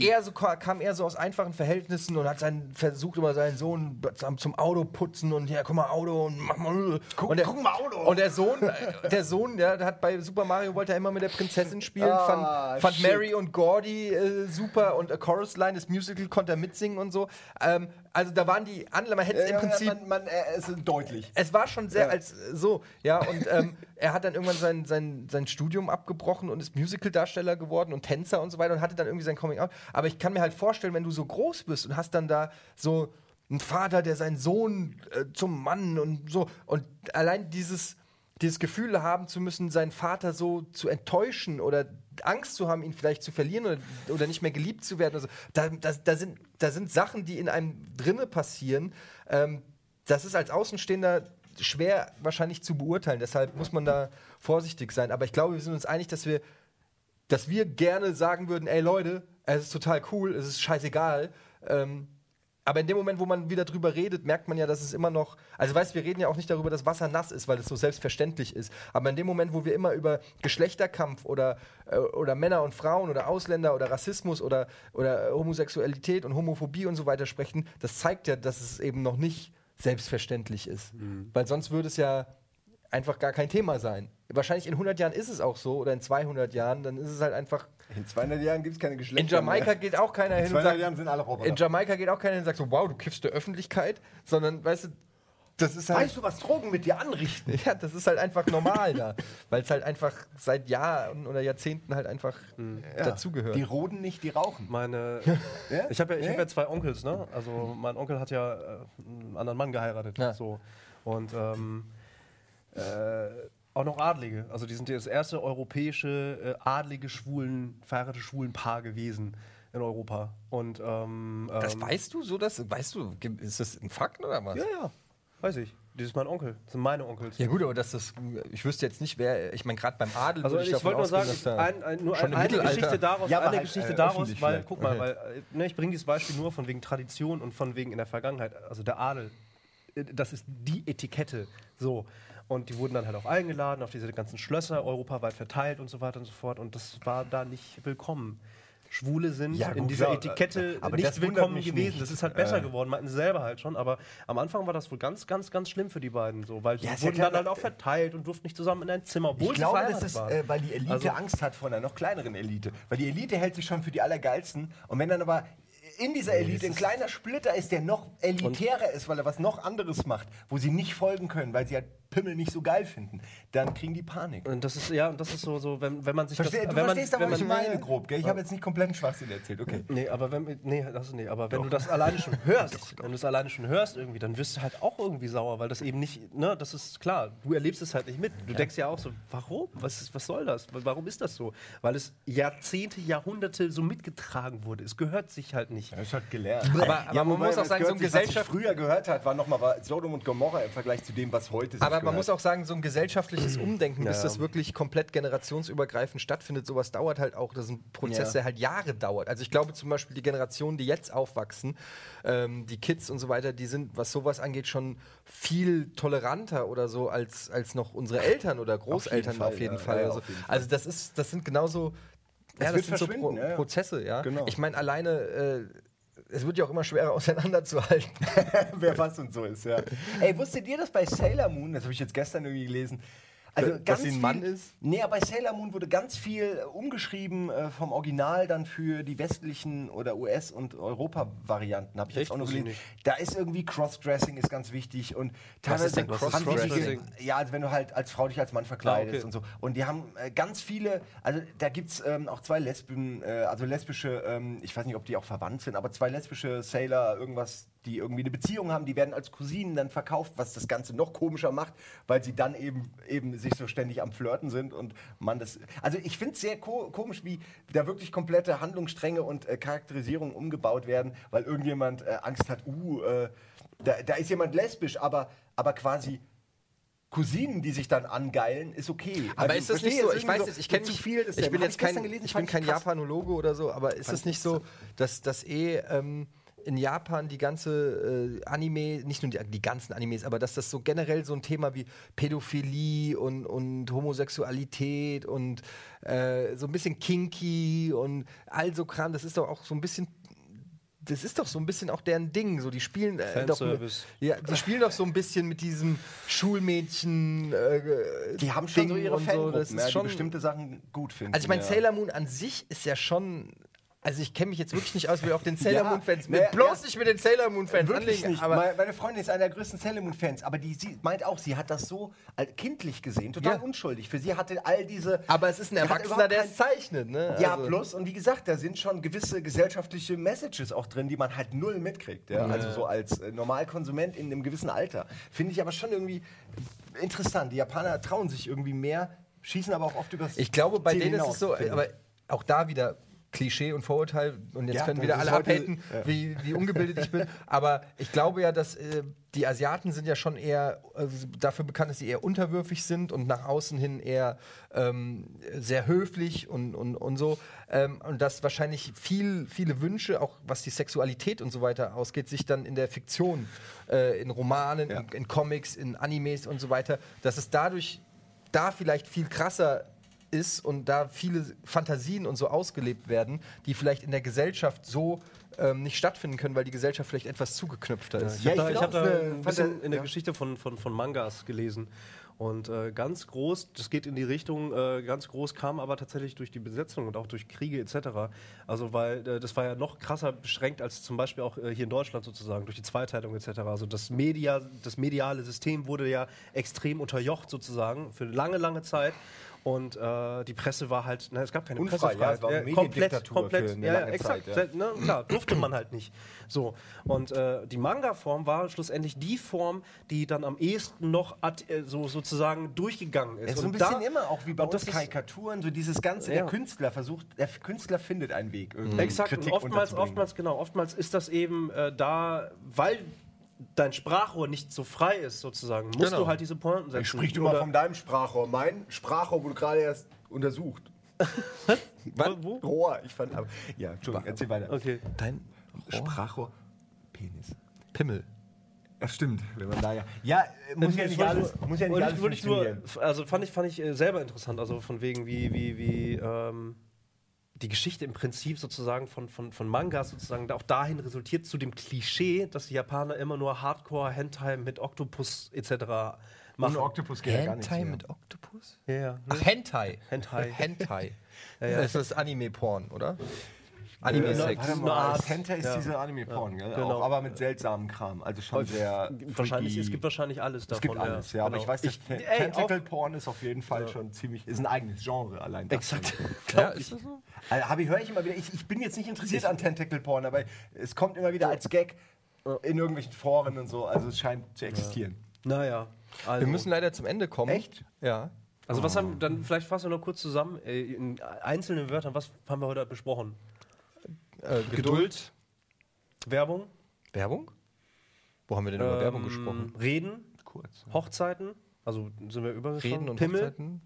Er so, kam eher so aus einfachen Verhältnissen und hat seinen, versucht immer seinen Sohn zum, Auto putzen und ja, guck mal, Auto und mach mal. Guck- und der, guck mal, Auto. Und der Sohn, äh, der Sohn, der hat bei Super Mario wollte er immer mit der Prinzessin spielen, Ah, fand, fand. Mary und Gordy äh, super und A Chorus Line, das Musical konnte er mitsingen und so. Ähm, also da waren die Anländer, man hätte es Ja, im Prinzip. man, man, äh, es ist deutlich. Es war schon sehr Ja. als äh, so, ja, und ähm, er hat dann irgendwann sein, sein, sein Studium abgebrochen und ist Musical-Darsteller geworden und Tänzer und so weiter und hatte dann irgendwie sein Coming-out. Aber ich kann mir halt vorstellen, wenn du so groß bist und hast dann da so einen Vater, der seinen Sohn äh, zum Mann und so und allein dieses, dieses Gefühl haben zu müssen, seinen Vater so zu enttäuschen oder Angst zu haben, ihn vielleicht zu verlieren oder, oder nicht mehr geliebt zu werden. Also, da, da, da, sind, da sind Sachen, die in einem drinne passieren. Ähm, das ist als Außenstehender schwer wahrscheinlich zu beurteilen. Deshalb muss man da vorsichtig sein. Aber ich glaube, wir sind uns einig, dass wir, dass wir gerne sagen würden, ey Leute, es ist total cool, es ist scheißegal. Ähm, aber in dem Moment, wo man wieder drüber redet, merkt man ja, dass es immer noch. Also, weißt wir reden ja auch nicht darüber, dass Wasser nass ist, weil es so selbstverständlich ist. Aber in dem Moment, wo wir immer über Geschlechterkampf oder, äh, oder Männer und Frauen oder Ausländer oder Rassismus oder, oder Homosexualität und Homophobie und so weiter sprechen, das zeigt ja, dass es eben noch nicht selbstverständlich ist. Weil sonst würde es ja einfach gar kein Thema sein. Wahrscheinlich in 100 Jahren ist es auch so oder in 200 Jahren, dann ist es halt einfach. In 200 Jahren gibt es keine Geschlechter In Jamaika mehr. geht auch keiner In hin und 200 sagt, Jahren sind alle Roboter. in Jamaika geht auch keiner hin und sagt so, wow, du kiffst der Öffentlichkeit, sondern weißt du, das ist halt, weißt du, was Drogen mit dir anrichten? ja, das ist halt einfach normal da, weil es halt einfach seit Jahren oder Jahrzehnten halt einfach dazugehört. Die roden nicht, die rauchen. Meine, Ja? ich habe ja, ich Ja? hab ja zwei Onkels, ne? Also mein Onkel hat ja äh, einen anderen Mann geheiratet. Ja. So. Und ähm, äh, auch noch Adlige. Also die sind das erste europäische äh, adlige schwulen, verheiratete schwulen Paar gewesen in Europa. Und ähm, das ähm, weißt du so, das weißt du, ist das ein Fakt oder was? Ja, ja, weiß ich. Das ist mein Onkel. Das sind meine Onkels. Ja gut, aber dass das, ich wüsste jetzt nicht, wer, ich meine gerade beim Adel Also ich, davon wollte nur sagen, dass ich, ein, ein, nur schon ein, eine Mittelalter- Geschichte daraus, Ja, eine halt, Geschichte äh, daraus, weil, vielleicht. guck mal, Okay. weil, äh, ne, ich bringe dieses Beispiel nur von wegen Tradition und von wegen in der Vergangenheit. Also der Adel, äh, das ist die Etikette. So. Und die wurden dann halt auch eingeladen, auf diese ganzen Schlösser europaweit verteilt und so weiter und so fort. Und das war da nicht willkommen. Schwule sind Ja, in gut, dieser klar, Etikette aber nicht willkommen gewesen. nicht. Das ist halt besser Äh. geworden, meinten sie selber halt schon. Aber am Anfang war das wohl ganz, ganz, ganz schlimm für die beiden so, weil die Ja, ja wurden klar, dann halt äh, auch verteilt und durften nicht zusammen in ein Zimmer, obwohl Ich glaube, das ist, äh, weil die Elite Also- Angst hat vor einer noch kleineren Elite. Weil die Elite hält sich schon für die Allergeilsten. Und wenn dann aber in dieser Elite ein kleiner Splitter ist, der noch elitärer ist, weil er was noch anderes macht, wo sie nicht folgen können, weil sie halt Pimmel nicht so geil finden, dann kriegen die Panik. Und das ist, ja, und das ist so, so wenn, wenn man sich Versteh, das. du wenn man, verstehst aber, wenn was ich man, meine, grob, gell? Ich habe jetzt nicht kompletten Schwachsinn erzählt, okay. Nee, aber wenn, nee, das nee, aber wenn du das alleine schon hörst, wenn du es alleine schon hörst irgendwie, dann wirst du halt auch irgendwie sauer, weil das eben nicht, ne, das ist klar, du erlebst es halt nicht mit. Du denkst ja auch so, warum? Was, was soll das? Warum ist das so? Weil es Jahrzehnte, Jahrhunderte so mitgetragen wurde. Es gehört sich halt nicht. Das hat gelernt. Aber- aber man muss auch sagen, so ein Gesellschaft- früher gehört hat, war nochmal Sodom und Gomorra im Vergleich zu dem, was heute sich Aber man muss auch sagen, so ein gesellschaftliches Umdenken, bis Ja. das wirklich komplett generationsübergreifend stattfindet, sowas dauert halt auch, das ist ein Prozess, Ja. der halt Jahre dauert. Also ich glaube zum Beispiel die Generationen, die jetzt aufwachsen, ähm, die Kids und so weiter, die sind, was sowas angeht, schon viel toleranter oder so als, als noch unsere Eltern oder Großeltern Fall, auf jeden ja. Fall. Ja, ja, also, auf jeden Fall. also das ist, das sind genauso. Ja, wird das sind so Pro ja, ja. Prozesse, ja. Genau. Ich meine, alleine, äh, es wird ja auch immer schwerer auseinanderzuhalten. wer was und so ist, ja. Ey, wusstet ihr das bei Sailor Moon? Das habe ich jetzt gestern irgendwie gelesen. Also Dass ganz sie ein viel, Mann ist? Nee, aber bei Sailor Moon wurde ganz viel äh, umgeschrieben äh, vom Original dann für die westlichen oder US- und Europa-Varianten. Habe ich jetzt Echt? auch noch gelesen. Da ist irgendwie Crossdressing ist ganz wichtig und teilweise Crossdressing? Ja, also wenn du halt als Frau dich als Mann verkleidest Ah, okay. und so. Und die haben äh, ganz viele, also da gibt es ähm, auch zwei Lesben, äh, also lesbische, ähm, ich weiß nicht, ob die auch verwandt sind, aber zwei lesbische Sailor, irgendwas, die irgendwie eine Beziehung haben, die werden als Cousinen dann verkauft, was das Ganze noch komischer macht, weil sie dann eben, eben sich so ständig am Flirten sind und man das. Also ich finde es sehr ko komisch, wie da wirklich komplette Handlungsstränge und äh, Charakterisierungen umgebaut werden, weil irgendjemand äh, Angst hat, uh, äh, da, da ist jemand lesbisch, aber, aber quasi. Cousinen, die sich dann angeilen, ist okay. Aber Also, ist das nicht so? Ich weiß nicht, ich kenne zu nicht viel. Ich bin jetzt kein, gelesen, ich bin kein. Japanologe oder so, aber ist es nicht so, dass das eh ähm, in Japan die ganze äh, Anime, nicht nur die, die ganzen Animes, aber dass das so generell so ein Thema wie Pädophilie und, und Homosexualität und äh, so ein bisschen kinky und all so Kram, das ist doch auch so ein bisschen das ist doch so ein bisschen auch deren Ding. So, die spielen äh, doch, ja, die spielen doch so ein bisschen mit diesem Schulmädchen. Äh, Die haben schon so Ding ihre so, Fangruppen, das ist ja, die schon- bestimmte Sachen gut finden. Also ich meine, ja. Sailor Moon an sich ist ja schon. Also ich kenne mich jetzt wirklich nicht aus, wie auch den Sailor Moon Fans. naja, bloß ja. nicht mit den Sailor Moon Fans Wirklich anlegen. nicht. Aber Meine, Freundin ist einer der größten Sailor Moon Fans, aber die sie meint auch, sie hat das so äh, kindlich gesehen, total Ja. unschuldig. Für sie hatte all diese. aber es ist ein Erwachsener, der es zeichnet. Ne? Ja, Also- plus, und wie gesagt, da sind schon gewisse gesellschaftliche Messages auch drin, die man halt null mitkriegt. Ja? Also so als äh, Normalkonsument in einem gewissen Alter. Finde ich aber schon irgendwie interessant. Die Japaner trauen sich irgendwie mehr, schießen aber auch oft übers Ich glaube, bei Ziel denen ist hinaus, es so, aber auch da wieder Klischee und Vorurteil und jetzt Ja, können wieder alle heute- abhaten, wie, wie ungebildet ich bin. Aber ich glaube ja, dass äh, die Asiaten sind ja schon eher also dafür bekannt, dass sie eher unterwürfig sind und nach außen hin eher ähm, sehr höflich und, und, und so. Ähm, und dass wahrscheinlich viel, viele Wünsche, auch was die Sexualität und so weiter ausgeht, sich dann in der Fiktion, äh, in Romanen, Ja. in, in Comics, in Animes und so weiter, dass es dadurch da vielleicht viel krasser ist und da viele Fantasien und so ausgelebt werden, die vielleicht in der Gesellschaft so ähm, nicht stattfinden können, weil die Gesellschaft vielleicht etwas zugeknüpfter ist. Ich Ja, habe ich da, find ich hab da ein bisschen in der ja. Geschichte von, von, von Mangas gelesen. Und äh, ganz groß, das geht in die Richtung, äh, ganz groß kam aber tatsächlich durch die Besetzung und auch durch Kriege etc. Also weil äh, das war ja noch krasser beschränkt als zum Beispiel auch äh, hier in Deutschland sozusagen, durch die Zweiteilung etc. Also das, Media, das mediale System wurde ja extrem unterjocht sozusagen für lange, lange Zeit. Und äh, die Presse war halt, na, es gab keine Unfrei, ja, Pressefreiheit. es war eine komplett, komplett, ja, lange exakt. Zeit, ja. Ne, klar, durfte man halt nicht. So. Und äh, die Manga-Form war schlussendlich die Form, die dann am ehesten noch ad, äh, so sozusagen durchgegangen ist. Ist so ein Und bisschen da- immer auch wie bei uns ist- Karikaturen, so dieses Ganze, Ja. der Künstler versucht, der Künstler findet einen Weg. irgendwie Exakt, Kritik und oftmals, oftmals, genau, oftmals ist das eben äh, da, weil dein Sprachrohr nicht so frei ist, sozusagen, musst Genau. du halt diese Pointen setzen. Sprich du mal von deinem Sprachrohr. Mein Sprachrohr wurde gerade erst untersucht. Wo- wo? Rohr, ich fand aber. Ja, Entschuldigung, erzähl weiter. Okay. Dein Sprachrohr, Penis. Pimmel. Das stimmt, wenn man da ja. Ja, äh, muss ja Das nicht alles, ich- muss ja nicht alles ich, ich nur, also fand ich, fand ich äh, selber interessant, also von wegen wie, wie, wie ähm, die Geschichte im Prinzip sozusagen von, von, von Mangas sozusagen auch dahin resultiert zu dem Klischee, dass die Japaner immer nur Hardcore Hentai mit Oktopus etc. machen. Ohne Oktopus geht ja gar nichts Hentai mehr. mit Oktopus? ja, ja. Ach, Hentai. Hentai. Hentai. ja. Das ist Anime-Porn, oder? Anime-Sex. Mal, Art- ist ja. diese Anime-Porn, gell? genau. Auch, aber mit seltsamem Kram. Also schon sehr. Wahrscheinlich, freaky. es gibt wahrscheinlich alles davon. Es gibt alles, ja. Aber genau. ich weiß, dass Ich- Ten- ey, Tentacle Porn ist auf jeden Fall schon ziemlich. Ist ein eigenes Genre allein. Exakt. Ja, ist das so? Also, Habe ich, höre ich immer wieder. Ich, ich bin jetzt nicht interessiert an Tentacle Porn, aber es kommt immer wieder als Gag in irgendwelchen Foren und so. Also es scheint zu existieren. Naja. Also, Wir müssen leider zum Ende kommen. Echt? Ja. also was haben dann vielleicht fassen wir noch kurz zusammen äh, in einzelnen Wörtern, was haben wir heute besprochen? Äh, Geduld. Werbung, Werbung? Wo haben wir denn über ähm, Werbung gesprochen? Reden, Kurz. Hochzeiten, also sind wir übergeschrieben. Reden und Pimmel, Hochzeiten?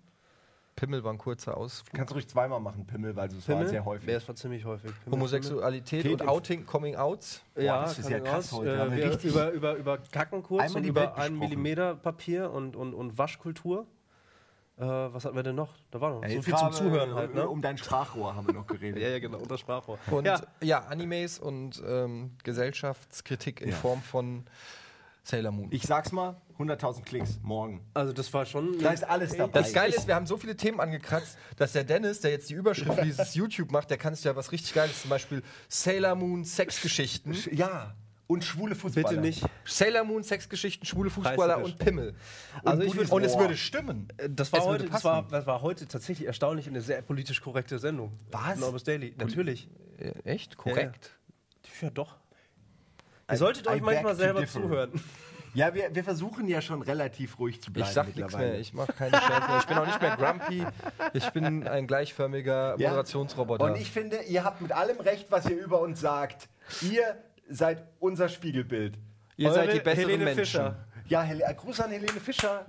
Pimmel war ein kurzer Ausflug. Kannst du ruhig zweimal machen, Pimmel, weil es war Pimmel, sehr häufig. Ja, es war ziemlich häufig. Pimmel, Homosexualität Geht und Outing, Coming Outs. Pimmel. Ja, das ist ja krass heute. Äh, wir über, über, über Kacken kurz einmal und über einen. Millimeter Papier und, und, und Waschkultur. Äh, was hatten wir denn noch? Da war noch Ja, so viel zum Zuhören äh, halt, ne? Um dein Sprachrohr haben wir noch geredet. Ja, ja, genau, unter Sprachrohr. Und ja, ja, Animes und ähm, Gesellschaftskritik in Ja. Form von Sailor Moon. Ich sag's mal, 100.000 Klicks morgen. also das war schon. Da ist alles dabei. Das Geile ist, wir haben so viele Themen angekratzt, dass der Dennis, der jetzt die Überschrift für dieses YouTube macht, der kann sich ja was richtig Geiles, zum Beispiel Sailor Moon Sexgeschichten. Ja, und schwule Fußballer. Bitte nicht. Sailor Moon Sexgeschichten, schwule Fußballer und Pimmel. Also und, ich würd- und es würde stimmen. Das war, heute, das, war, das war heute tatsächlich erstaunlich eine sehr politisch korrekte Sendung. Was? Norbis Daily. Natürlich. Äh, Echt? Korrekt. Ja, doch. I- Ihr solltet I euch manchmal selber differ. zuhören. Ja, wir, wir versuchen ja schon relativ ruhig zu bleiben. Ich sag nichts mehr, ich mache keine Scherze mehr. Ich bin auch nicht mehr grumpy. Ich bin ein gleichförmiger Ja. Moderationsroboter. Und ich finde, ihr habt mit allem recht, was ihr über uns sagt. Ihr seid unser Spiegelbild. Ihr seid Eure die besseren Helene Menschen. Fischer. Ja, Hel äh, Gruß an Helene Fischer.